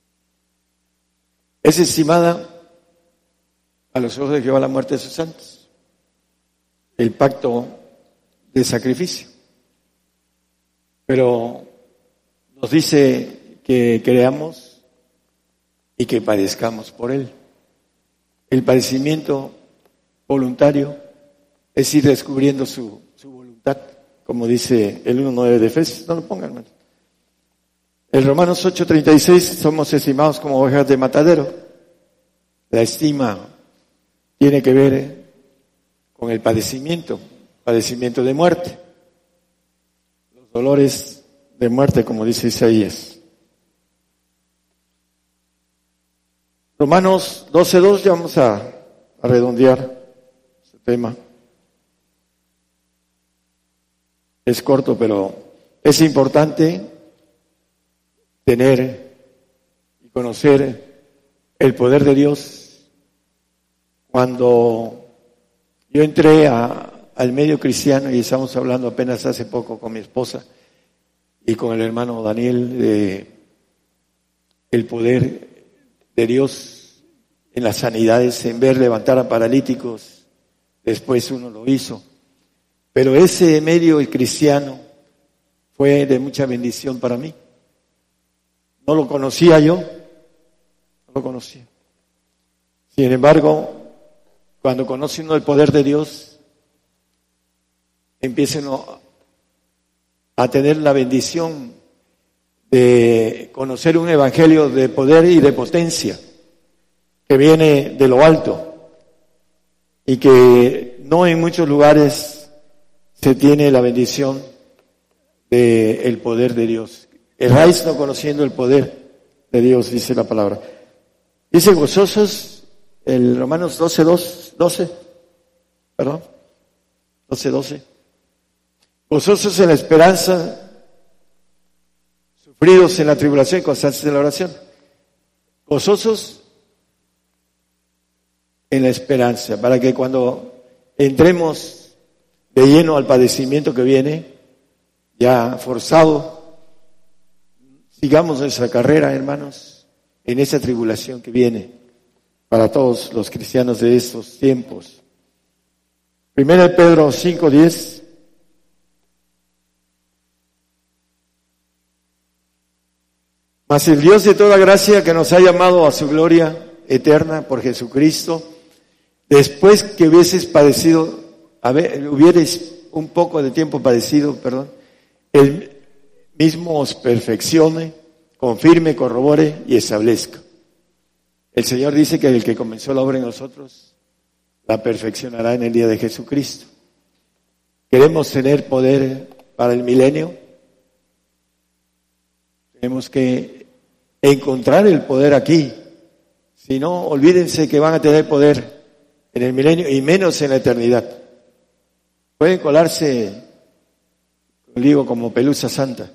Es estimada a los ojos de Jehová la muerte de sus santos. El pacto de sacrificio. Pero nos dice que creamos y que padezcamos por él. El padecimiento voluntario es ir descubriendo su como dice el 1.9 de Efesios, no lo pongan, hermano. En Romanos 8.36 somos estimados como ovejas de matadero. La estima tiene que ver con el padecimiento, padecimiento de muerte. Los dolores de muerte, como dice Isaías. Romanos 12.2, ya vamos a, a redondear ese tema. Es corto, pero es importante tener y conocer el poder de Dios. Cuando yo entré al medio cristiano y estamos hablando apenas hace poco con mi esposa y con el hermano Daniel de el poder de Dios en las sanidades, en ver levantar a paralíticos, después uno lo hizo. Pero ese medio cristiano fue de mucha bendición para mí. No lo conocía yo, no lo conocía. Sin embargo, cuando conoce uno el poder de Dios, empieza uno a tener la bendición de conocer un evangelio de poder y de potencia que viene de lo alto y que no en muchos lugares se tiene la bendición del poder de Dios. Erráis no conociendo el poder de Dios, dice la palabra. Dice gozosos, el Romanos 12, 12, perdón, 12, 12. Gozosos en la esperanza, sufridos en la tribulación y constantes en la oración. Gozosos en la esperanza, para que cuando entremos de lleno al padecimiento que viene, ya forzado, sigamos nuestra carrera, hermanos, en esa tribulación que viene para todos los cristianos de estos tiempos. Primero Pedro 5:10. Mas el Dios de toda gracia que nos ha llamado a su gloria eterna por Jesucristo, después que hubieses padecido, a hubierais un poco de tiempo padecido, perdón, el mismo os perfeccione, confirme, corrobore y establezca. El Señor dice que el que comenzó la obra en nosotros la perfeccionará en el día de Jesucristo. ¿Queremos tener poder para el milenio? Tenemos que encontrar el poder aquí. Si no, olvídense que van a tener poder en el milenio y menos en la eternidad. Pueden colarse, digo, como pelusa santa,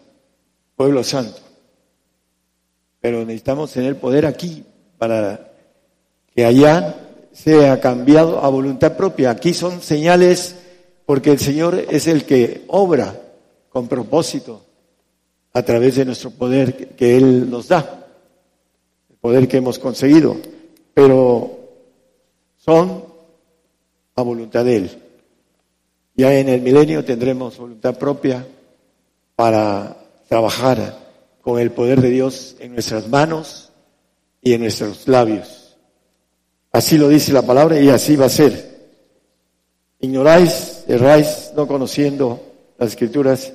pueblo santo. Pero necesitamos tener poder aquí para que allá sea cambiado a voluntad propia. Aquí son señales porque el Señor es el que obra con propósito a través de nuestro poder que Él nos da, el poder que hemos conseguido, pero son a voluntad de Él. Ya en el milenio tendremos voluntad propia para trabajar con el poder de Dios en nuestras manos y en nuestros labios. Así lo dice la palabra y así va a ser. Ignoráis, erráis, no conociendo las escrituras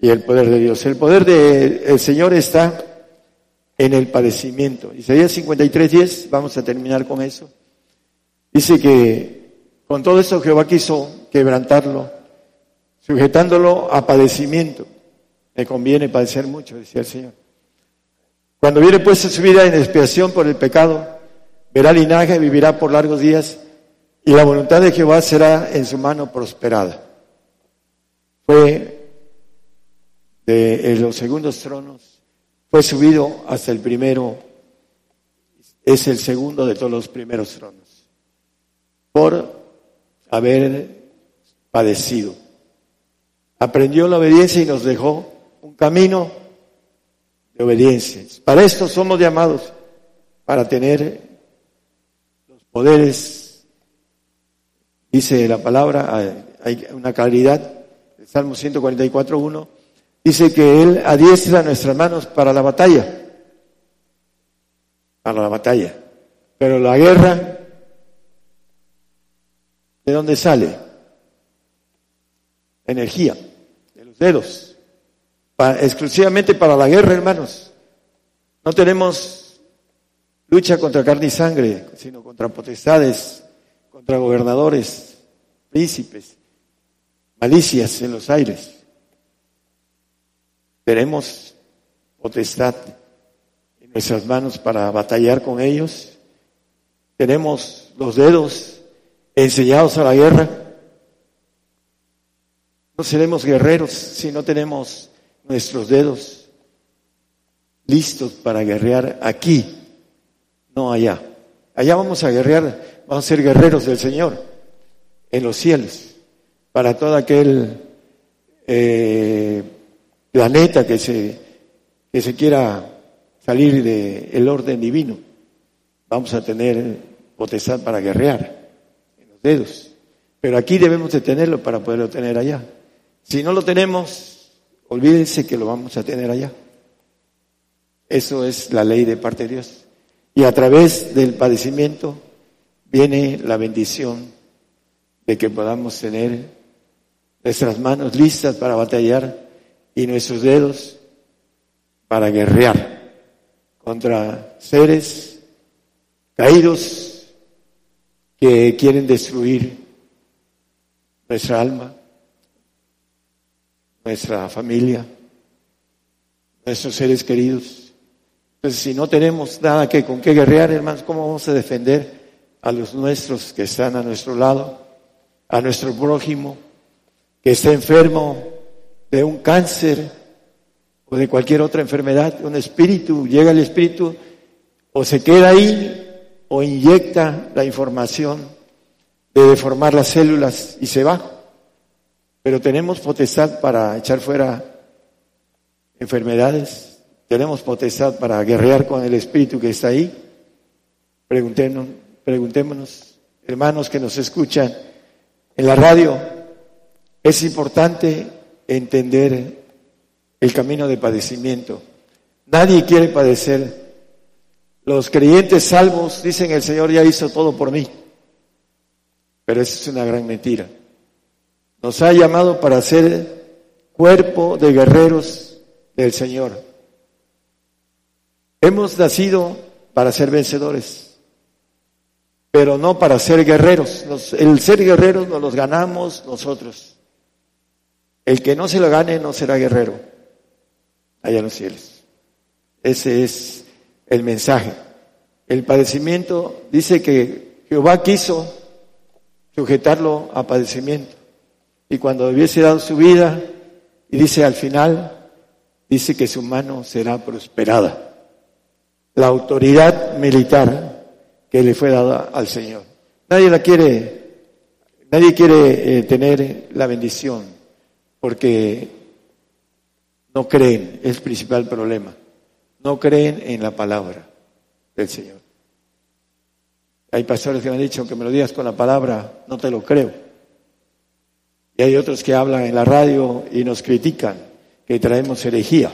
y el poder de Dios. El poder del Señor está en el padecimiento. Isaías 53, 10, vamos a terminar con eso. Dice que con todo esto Jehová quiso quebrantarlo, sujetándolo a padecimiento. Me conviene padecer mucho, decía el Señor. Cuando viene puesta su vida en expiación por el pecado, verá linaje, vivirá por largos días, y la voluntad de Jehová será en su mano prosperada. Fue de los segundos tronos, fue subido hasta el primero, es el segundo de todos los primeros tronos, por haber padecido. Aprendió la obediencia y nos dejó un camino de obediencia. Para esto somos llamados, para tener los poderes, dice la palabra, hay una claridad, el Salmo 144.1, dice que Él adiestra nuestras manos para la batalla, para la batalla. Pero la guerra, ¿de dónde sale? Energía, de los dedos exclusivamente para la guerra, hermanos. No tenemos lucha contra carne y sangre, sino contra potestades, contra gobernadores, príncipes, malicias en los aires. Tenemos potestad en nuestras manos para batallar con ellos. Tenemos los dedos enseñados a la guerra. No seremos guerreros si no tenemos nuestros dedos listos para guerrear aquí, no allá. Allá vamos a guerrear, vamos a ser guerreros del Señor en los cielos, para todo aquel eh, planeta que se, que se quiera salir del orden divino. Vamos a tener potestad para guerrear en los dedos. Pero aquí debemos de tenerlo para poderlo tener allá. Si no lo tenemos, Olvídense que lo vamos a tener allá. Eso es la ley de parte de Dios. Y a través del padecimiento viene la bendición de que podamos tener nuestras manos listas para batallar y nuestros dedos para guerrear contra seres caídos que quieren destruir nuestra alma, nuestra familia, nuestros seres queridos. Entonces, si no tenemos nada que con qué guerrear, hermanos, ¿cómo vamos a defender a los nuestros que están a nuestro lado? a nuestro prójimo que está enfermo de un cáncer o de cualquier otra enfermedad, un espíritu, llega el espíritu o se queda ahí o inyecta la información de deformar las células y se va. Pero tenemos potestad para echar fuera enfermedades, tenemos potestad para guerrear con el espíritu que está ahí. Preguntémonos, preguntémonos, hermanos que nos escuchan en la radio, es importante entender el camino de padecimiento. Nadie quiere padecer. Los creyentes salvos dicen el Señor ya hizo todo por mí. Pero esa es una gran mentira. Nos ha llamado para ser cuerpo de guerreros del Señor. Hemos nacido para ser vencedores, pero no para ser guerreros. el ser guerreros nos los ganamos nosotros. El que no se lo gane no será guerrero allá en los cielos. Ese es el mensaje. El padecimiento dice que Jehová quiso sujetarlo a padecimiento. Y cuando hubiese dado su vida, y dice al final, dice que su mano será prosperada. La autoridad militar que le fue dada al Señor. Nadie la quiere, nadie quiere eh, tener la bendición, porque no creen, es el principal problema. No creen en la palabra del Señor. Hay pastores que me han dicho que me lo digas con la palabra, no te lo creo. Y hay otros que hablan en la radio y nos critican que traemos herejía.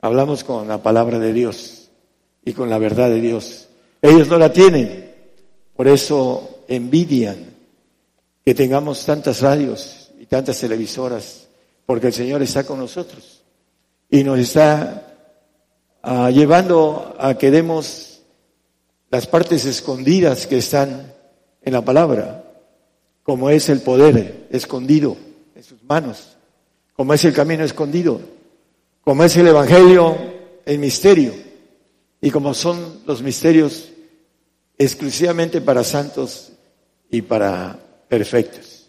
Hablamos con la palabra de Dios y con la verdad de Dios. Ellos no la tienen, por eso envidian que tengamos tantas radios y tantas televisoras, porque el Señor está con nosotros y nos está ah, llevando a que demos las partes escondidas que están en la palabra, como es el poder escondido en sus manos, como es el camino escondido, como es el Evangelio el misterio, y como son los misterios exclusivamente para santos y para perfectos.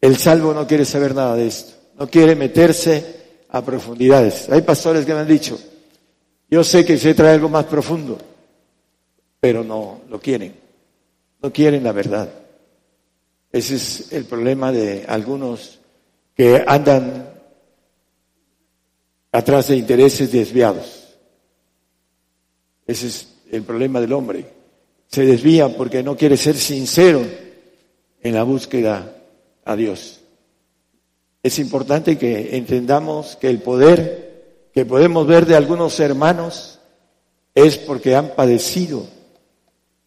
El salvo no quiere saber nada de esto, no quiere meterse a profundidades. Hay pastores que me han dicho, yo sé que se trae algo más profundo, pero no lo quieren. No quieren la verdad. Ese es el problema de algunos que andan atrás de intereses desviados. Ese es el problema del hombre. Se desvía porque no quiere ser sincero en la búsqueda a Dios. Es importante que entendamos que el poder que podemos ver de algunos hermanos es porque han padecido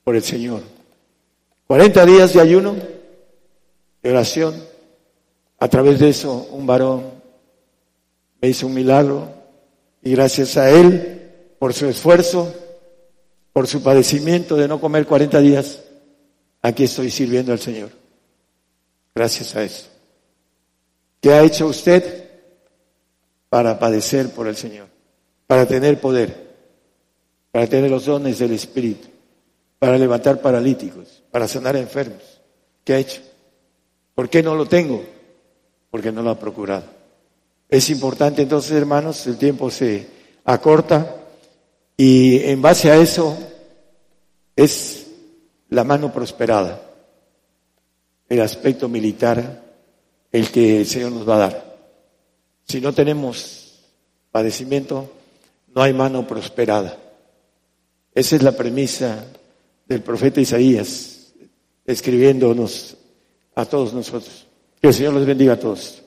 por el Señor. 40 días de ayuno, de oración. A través de eso, un varón me hizo un milagro y gracias a él, por su esfuerzo, por su padecimiento de no comer 40 días, aquí estoy sirviendo al Señor. Gracias a eso. ¿Qué ha hecho usted para padecer por el Señor? Para tener poder, para tener los dones del Espíritu para levantar paralíticos, para sanar enfermos. ¿Qué ha hecho? ¿Por qué no lo tengo? Porque no lo ha procurado. Es importante entonces, hermanos, el tiempo se acorta y en base a eso es la mano prosperada, el aspecto militar, el que el Señor nos va a dar. Si no tenemos padecimiento, no hay mano prosperada. Esa es la premisa del profeta Isaías, escribiéndonos a todos nosotros. Que el Señor los bendiga a todos.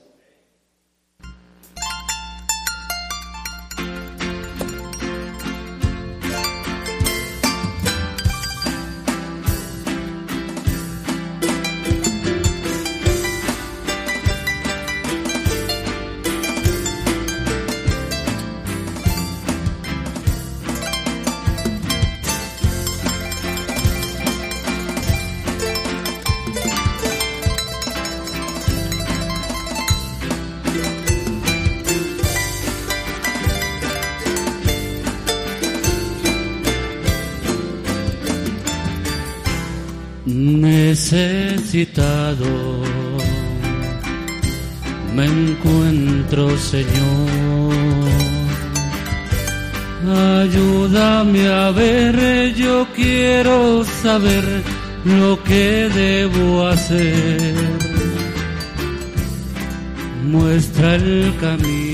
Saber lo que debo hacer. Muestra el camino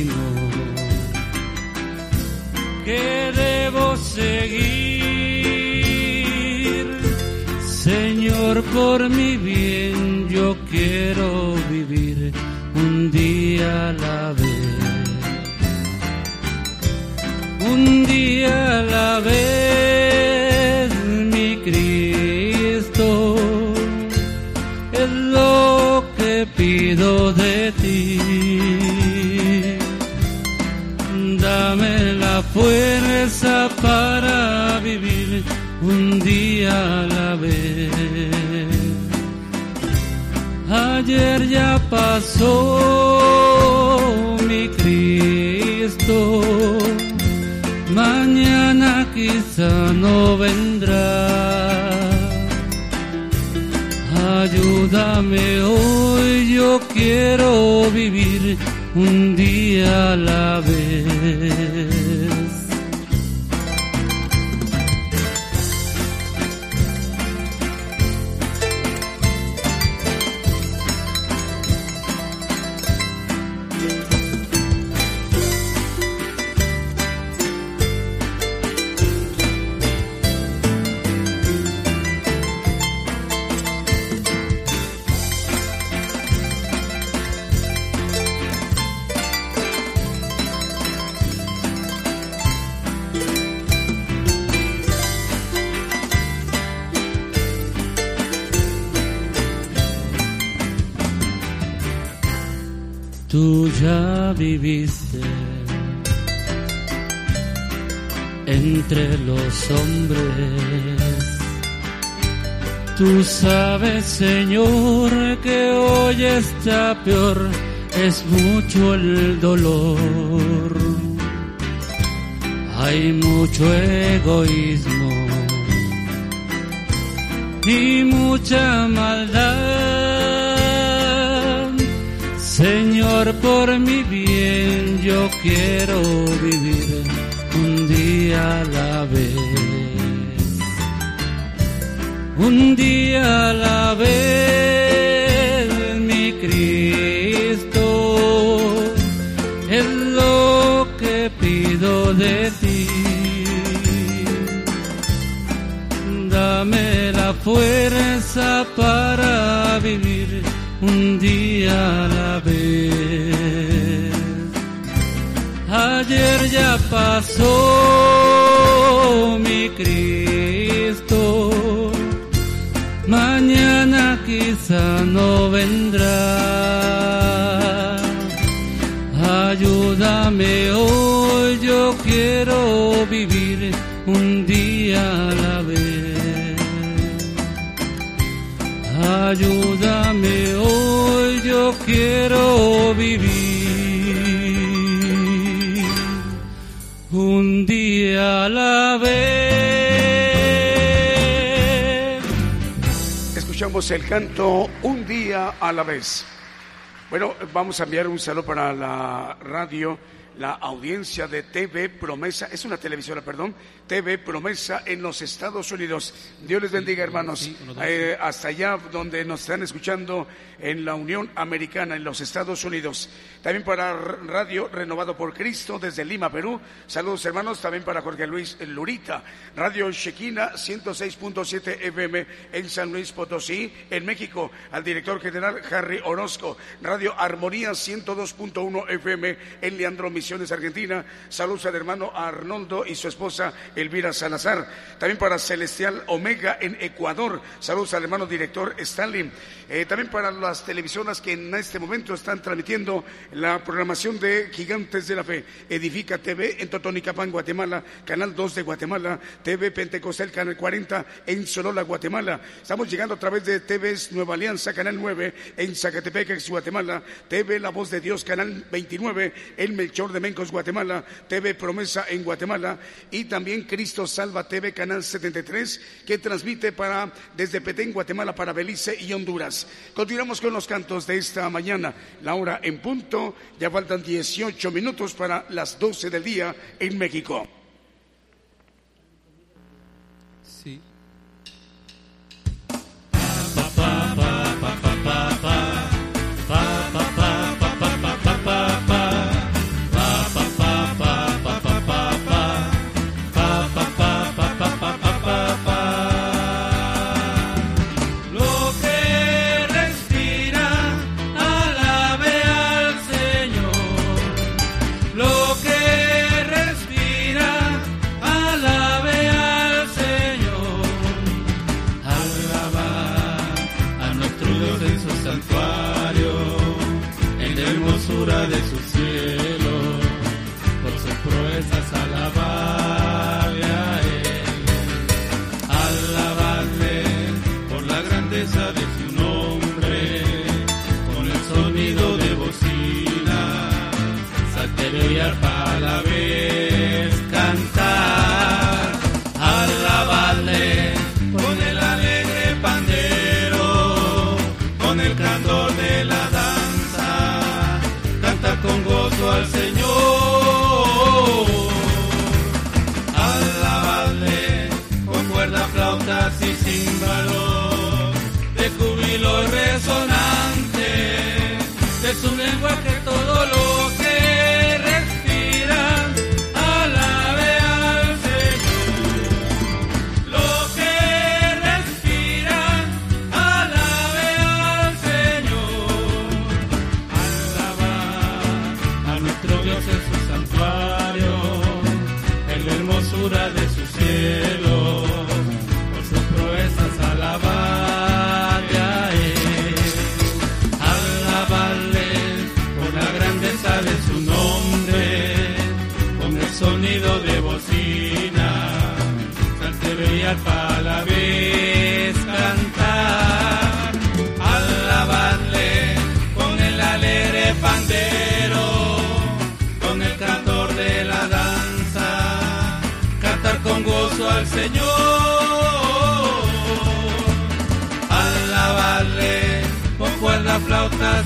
Ya pasó mi Cristo mañana quizá no vendrá. Ayúdame hoy, yo quiero vivir un día a la vez. Entre los hombres. Tú sabes, Señor, que hoy está peor, es mucho el dolor. Hay mucho egoísmo y mucha maldad. Señor, por mi bien yo quiero vivir un día a la vez. Un día a la vez, mi Cristo, es lo que pido de ti. Dame la fuerza para vivir un día a la Ayer ya pasó mi Cristo, mañana quizá no vendrá. El canto Un día a la vez. Bueno, vamos a enviar un saludo para la radio, la audiencia de TV Promesa, es una televisora, perdón, TV Promesa en los Estados Unidos. Dios les bendiga, hermanos, Eh, hasta allá donde nos están escuchando en la Unión Americana, en los Estados Unidos. También para Radio Renovado por Cristo desde Lima, Perú. Saludos, hermanos, también para Jorge Luis Lurita. Radio Shekina 106.7 FM en San Luis Potosí, en México. Al director general Harry Orozco. Radio Armonía 102.1 FM en Leandro Misiones, Argentina. Saludos al hermano Arnoldo y su esposa Elvira Salazar. También para Celestial Omega en Ecuador. Saludos al hermano director Stalin. Eh, también para las televisoras que en este momento están transmitiendo la programación de Gigantes de la Fe. Edifica TV en Totonicapán, Guatemala. Canal 2 de Guatemala. TV Pentecostal, Canal 40 en Solola, Guatemala. Estamos llegando a través de TVs Nueva Alianza, Canal 9 en Zacatepec, Guatemala. TV La Voz de Dios, Canal 29 en Melchor, de Mencos Guatemala, TV Promesa en Guatemala y también Cristo Salva TV Canal 73 que transmite para desde Petén, Guatemala para Belice y Honduras. Continuamos con los cantos de esta mañana. La hora en punto, ya faltan 18 minutos para las 12 del día en México.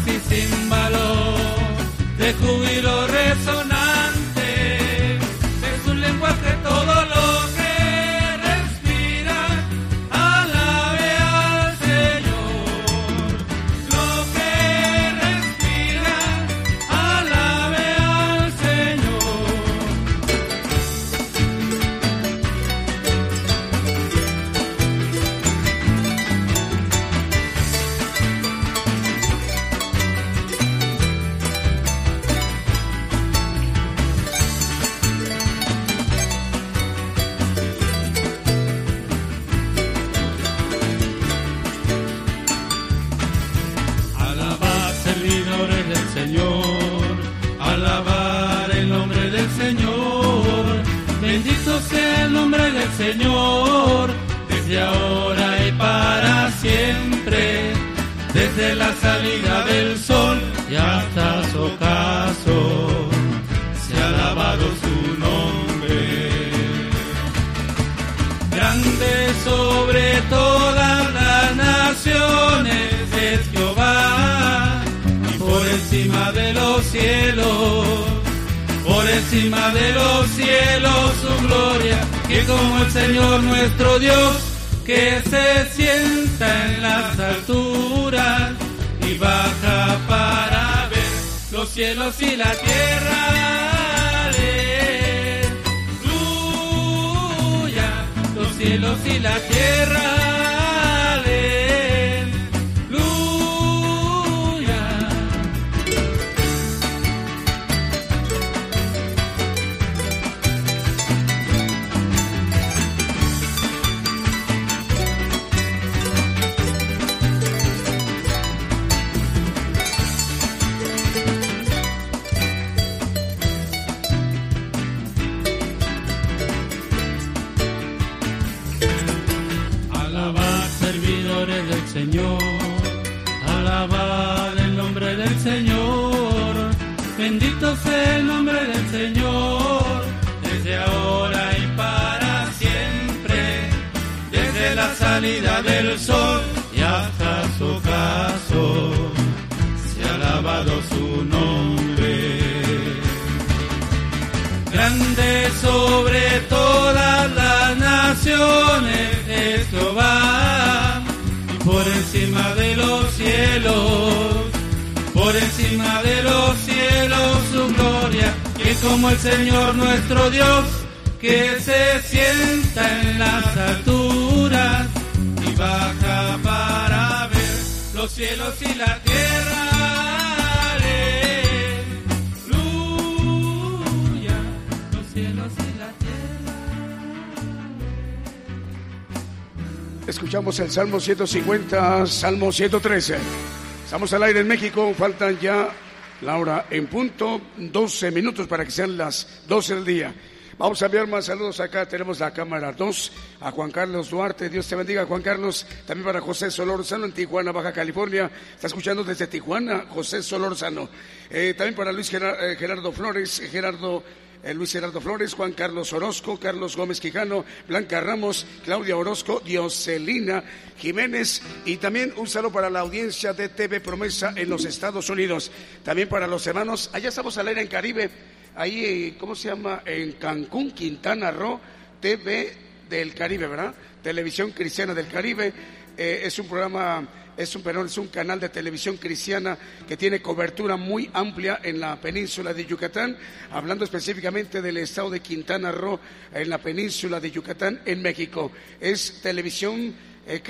Y címbalos, de júbilo resonante, la salida del sol y hasta su ocaso, se ha alabado su nombre. Grande sobre todas las naciones es Jehová y por encima de los cielos, por encima de los cielos su gloria, que como el Señor nuestro Dios, que se sienta en las alturas y baja para ver los cielos y la tierra. Aleluya, los cielos y la tierra. Salida del sol y hasta su ocaso, se ha alabado su nombre. Grande sobre todas las naciones es Jehová, y por encima de los cielos por encima de los cielos su gloria, que como el Señor nuestro Dios, que se sienta en las alturas los cielos y la tierra. Aleluya, los cielos y la tierra. Escuchamos el Salmo 150, Salmo 113. Estamos al aire en México, faltan ya la hora en punto, 12 minutos para que sean las 12 del día. Vamos a enviar más saludos acá, tenemos la cámara 2, a Juan Carlos Duarte, Dios te bendiga Juan Carlos, también para José Solorzano en Tijuana, Baja California, está escuchando desde Tijuana, José Solorzano. Eh, también para Luis eh, Gerardo Flores, Gerardo eh, Luis Gerardo Flores, Juan Carlos Orozco, Carlos Gómez Quijano, Blanca Ramos, Claudia Orozco, Dioselina Jiménez. Y también un saludo para la audiencia de TV Promesa en los Estados Unidos. También para los hermanos, allá estamos al aire en Caribe, ahí, ¿cómo se llama? En Cancún, Quintana Roo, TV del Caribe, ¿verdad? Televisión Cristiana del Caribe. Eh, es un programa, es un, perdón, es un canal de televisión cristiana que tiene cobertura muy amplia en la península de Yucatán, hablando específicamente del estado de Quintana Roo, en la península de Yucatán, en México. Es televisión eh,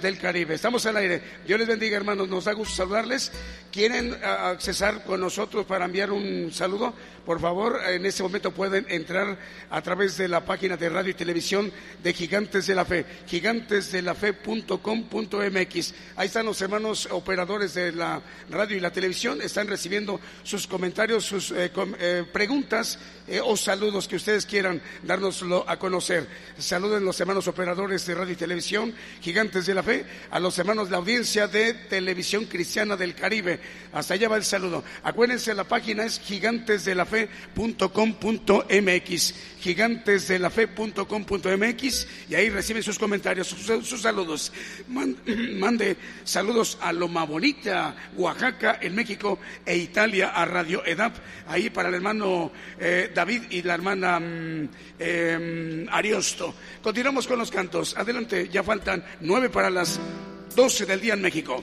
del Caribe. Estamos al aire. Dios les bendiga, hermanos. Nos da gusto saludarles. ¿Quieren ah, accesar con nosotros para enviar un saludo? Por favor, en este momento pueden entrar a través de la página de radio y televisión de Gigantes de la Fe, gigantesdelafe.com.mx. Ahí están los hermanos operadores de la radio y la televisión. Están recibiendo sus comentarios, sus eh, eh, preguntas eh, o saludos que ustedes quieran dárnoslo a conocer. Saluden los hermanos operadores de radio y televisión, Gigantes de la Fe, a los hermanos de la audiencia de Televisión Cristiana del Caribe. Hasta allá va el saludo. Acuérdense, la página es gigantesdelafe.com.mx, gigantesdelafe.com.mx y ahí reciben sus comentarios, sus, saludos. Man- (clears throat) mande saludos a Loma Bonita, Oaxaca, en México e Italia a Radio EDAP, ahí para el hermano eh, David y la hermana mm, eh, Ariosto. Continuamos con los cantos. Adelante, ya faltan nueve para las doce del día en México.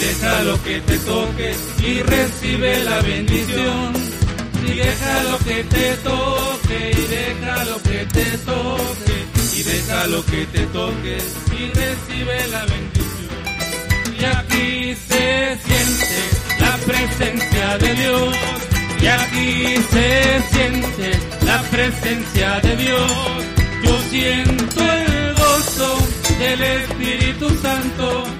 deja lo que te toque, y recibe la bendición. Y deja lo que te toque, y deja lo que te toque, y deja lo que te toque, y recibe la bendición. Y aquí se siente la presencia de Dios. Y aquí se siente la presencia de Dios. Yo siento el gozo del Espíritu Santo.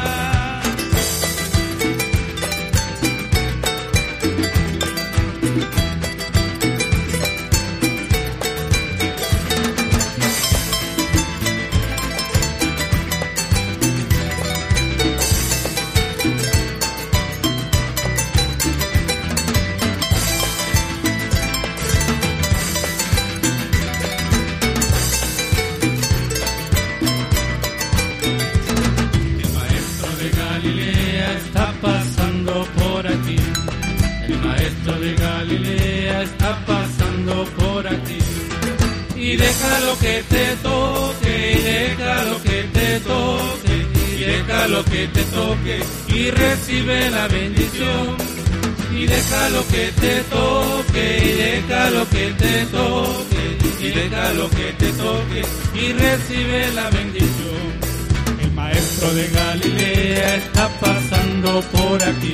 Deja lo que te toque, y deja lo que te toque, y deja lo que te toque, y recibe la bendición. Y deja lo que te toque, y deja lo que te toque, y deja lo que te toque, y recibe la bendición. El maestro de Galilea está pasando por aquí.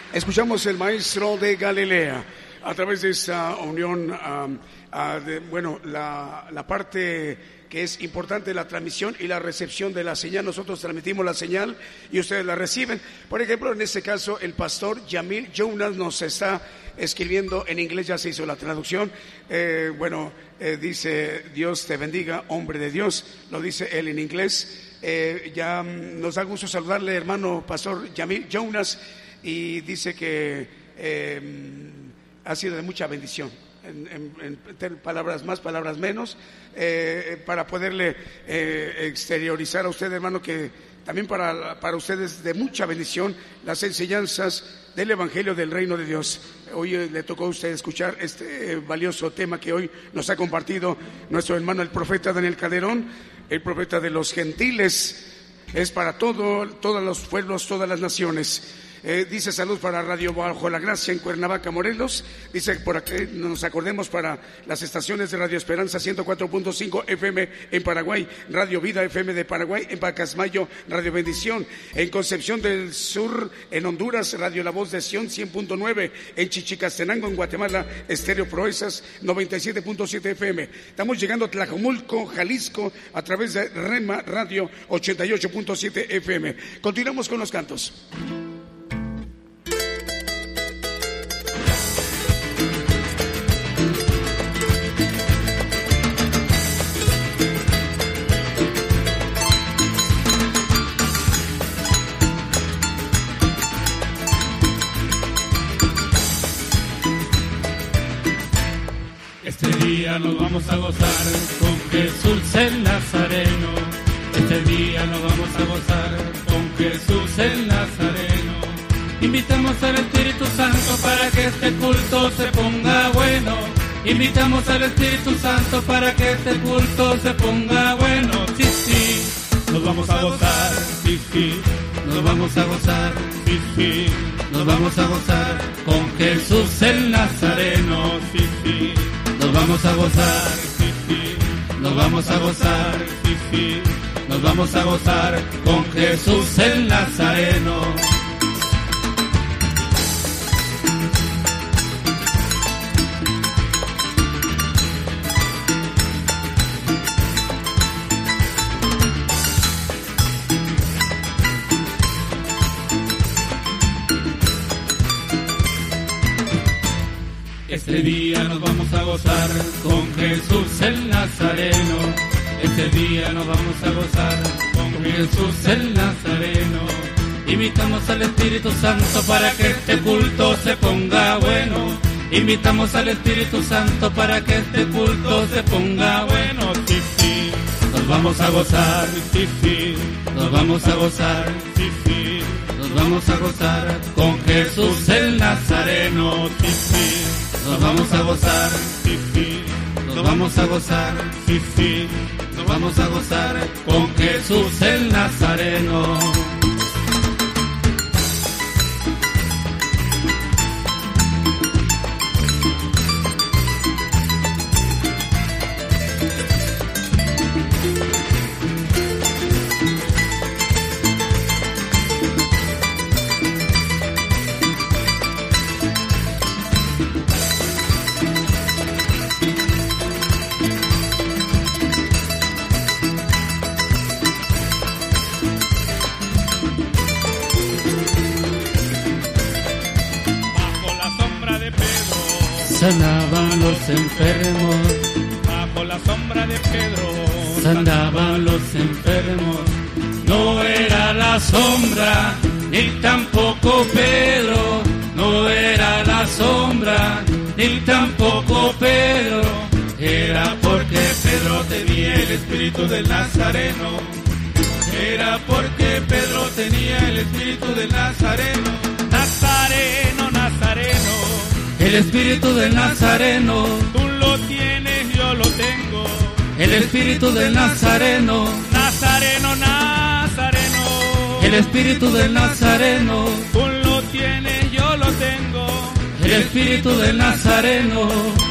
Escuchamos el maestro de Galilea a través de esta unión, bueno, la, la parte que es importante la transmisión y la recepción de la señal. Nosotros transmitimos la señal y ustedes la reciben. Por ejemplo, en este caso, el pastor Yamil Jonas nos está escribiendo en inglés, ya se hizo la traducción. Eh, bueno, eh, dice Dios te bendiga, hombre de Dios, lo dice él en inglés. Eh, ya mm, nos da gusto saludarle, hermano pastor Yamil Jonas, y dice que eh, ha sido de mucha bendición. En, palabras más, palabras menos, eh, para poderle eh, exteriorizar a usted, hermano, que también para, para ustedes de mucha bendición las enseñanzas del Evangelio del Reino de Dios. Hoy eh, le tocó a usted escuchar este eh, valioso tema que hoy nos ha compartido nuestro hermano el profeta Daniel Calderón, el profeta de los gentiles. Es para todo, todos los pueblos, todas las naciones. Eh, dice salud para Radio Bajo la Gracia en Cuernavaca, Morelos. Dice por aquí nos acordemos para las estaciones de Radio Esperanza 104.5 FM en Paraguay, Radio Vida FM de Paraguay, en Pacasmayo, Radio Bendición, en Concepción del Sur, en Honduras, Radio La Voz de Sion 100.9, en Chichicastenango, en Guatemala, Estéreo Proezas 97.7 FM. Estamos llegando a Tlajomulco, Jalisco, a través de Rema Radio 88.7 FM. Continuamos con los cantos. Día nos vamos a gozar con Jesús el Nazareno. Este día nos vamos a gozar con Jesús el Nazareno. Invitamos al Espíritu Santo para que este culto se ponga bueno. Invitamos al Espíritu Santo para que este culto se ponga bueno. Sí, sí, nos vamos a gozar. Sí, sí, nos vamos a gozar. Sí, sí, nos vamos a gozar con Jesús el Nazareno. Sí, sí, nos vamos a gozar. Nos vamos a gozar. Nos vamos a gozar con Jesús el Nazareno. Este día nos vamos a gozar con Jesús el Nazareno. Este día nos vamos a gozar con Jesús el Nazareno. Invitamos al Espíritu Santo para que este culto se ponga bueno. Invitamos al Espíritu Santo para que este culto se ponga bueno. Nos vamos a gozar. Sí, sí, nos vamos a gozar. Vamos a gozar con Jesús el Nazareno. Sí, nos vamos a gozar. Sí, nos vamos a gozar. Sí, nos vamos a gozar con Jesús el Nazareno. Sanaban los enfermos, bajo la sombra de Pedro, sanaban los enfermos. No era la sombra, ni tampoco Pedro, no era la sombra, ni tampoco Pedro, era porque Pedro tenía el espíritu del Nazareno, era porque Pedro tenía el espíritu del Nazareno, Nazareno, Nazareno, el espíritu del Nazareno, tú lo tienes, yo lo tengo, el espíritu del Nazareno, Nazareno, Nazareno, el espíritu del Nazareno, tú lo tienes, yo lo tengo, el espíritu del Nazareno.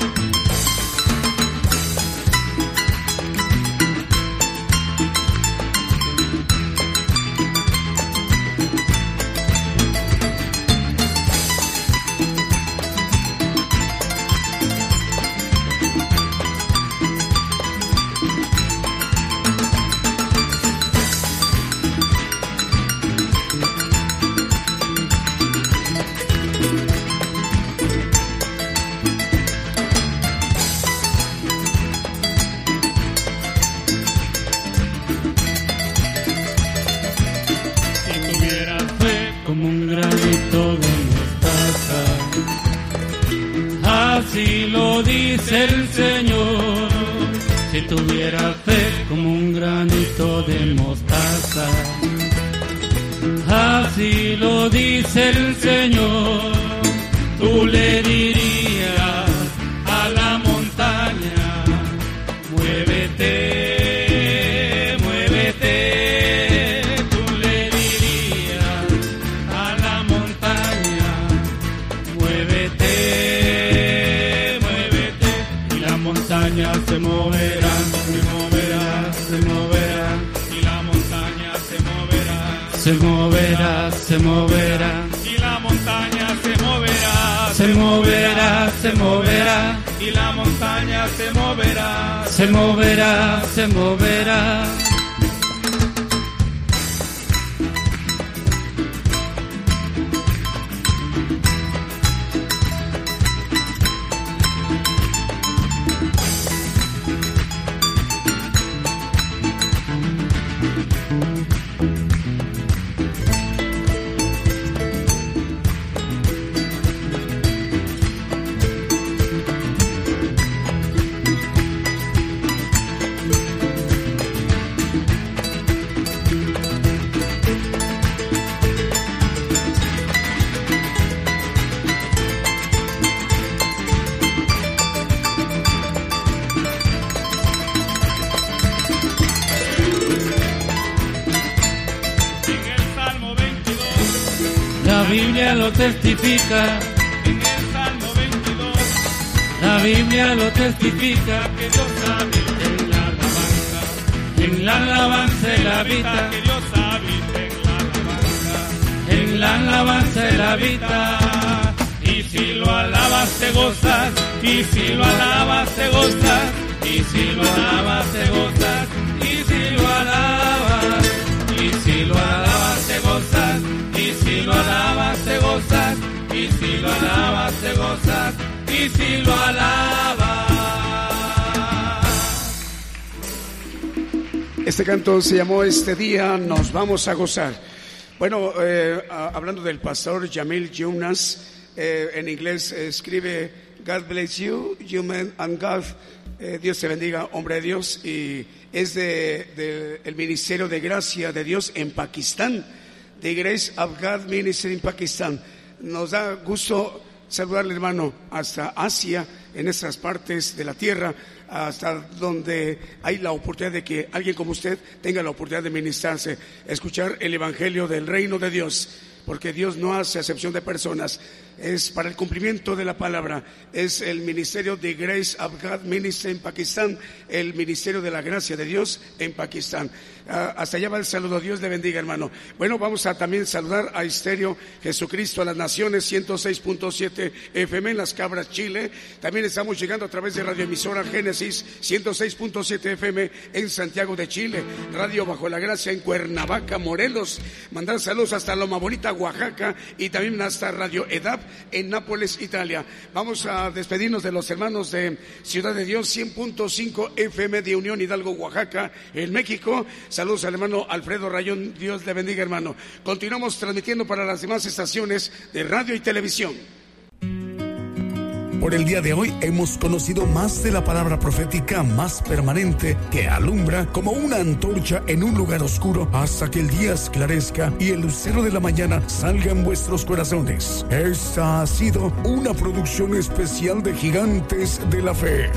Se moverá, se moverá, se moverá. y la montaña se moverá, Se moverá, se moverá, y la montaña se moverá, se moverá, se moverá, y la montaña se moverá. se moverá, se moverá. Testifica, en el Salmo 22, la Biblia lo testifica, que Dios habita en la alabanza, en la alabanza él habita, que Dios habita en la alabanza. en la alabanza él habita. Y si lo alabas te gozas, y si lo alabas te gozas, Y si lo alabas te gozas, y si lo alabas, y si lo alabas te gozas, y si lo alabas te gozas, y si lo alabas te gozas, y si lo alabas. Este canto se llamó Este día nos vamos a gozar. Bueno, eh, hablando del pastor Jamil Jonas, eh, en inglés escribe God bless you, human and God. Eh, Dios te bendiga, hombre de Dios. Y es de, de el Ministerio de Gracia de Dios en Pakistán, de Grace of God Ministry en Pakistán. Nos da gusto saludarle, hermano, hasta Asia, en estas partes de la tierra, hasta donde hay la oportunidad de que alguien como usted tenga la oportunidad de ministrarse, escuchar el Evangelio del Reino de Dios, porque Dios no hace acepción de personas, es para el cumplimiento de la palabra, es el ministerio de Grace God Ministry en Pakistán, el ministerio de la gracia de Dios en Pakistán. Ah, hasta allá va el saludo, Dios le bendiga, hermano. Bueno, vamos a también saludar a Estéreo Jesucristo a las Naciones 106.7 FM en Las Cabras, Chile. También estamos llegando a través de radioemisora Génesis 106.7 FM en Santiago de Chile, Radio Bajo la Gracia en Cuernavaca, Morelos. Mandar saludos hasta Loma Bonita, Oaxaca y también hasta Radio EDAP en Nápoles, Italia. Vamos a despedirnos de los hermanos de Ciudad de Dios 100.5 FM de Unión Hidalgo, Oaxaca, en México. Saludos al hermano Alfredo Rayón. Dios le bendiga, hermano. Continuamos transmitiendo para las demás estaciones de radio y televisión. Por el día de hoy hemos conocido más de la palabra profética más permanente que alumbra como una antorcha en un lugar oscuro hasta que el día esclarezca y el lucero de la mañana salga en vuestros corazones. Esta ha sido una producción especial de Gigantes de la Fe.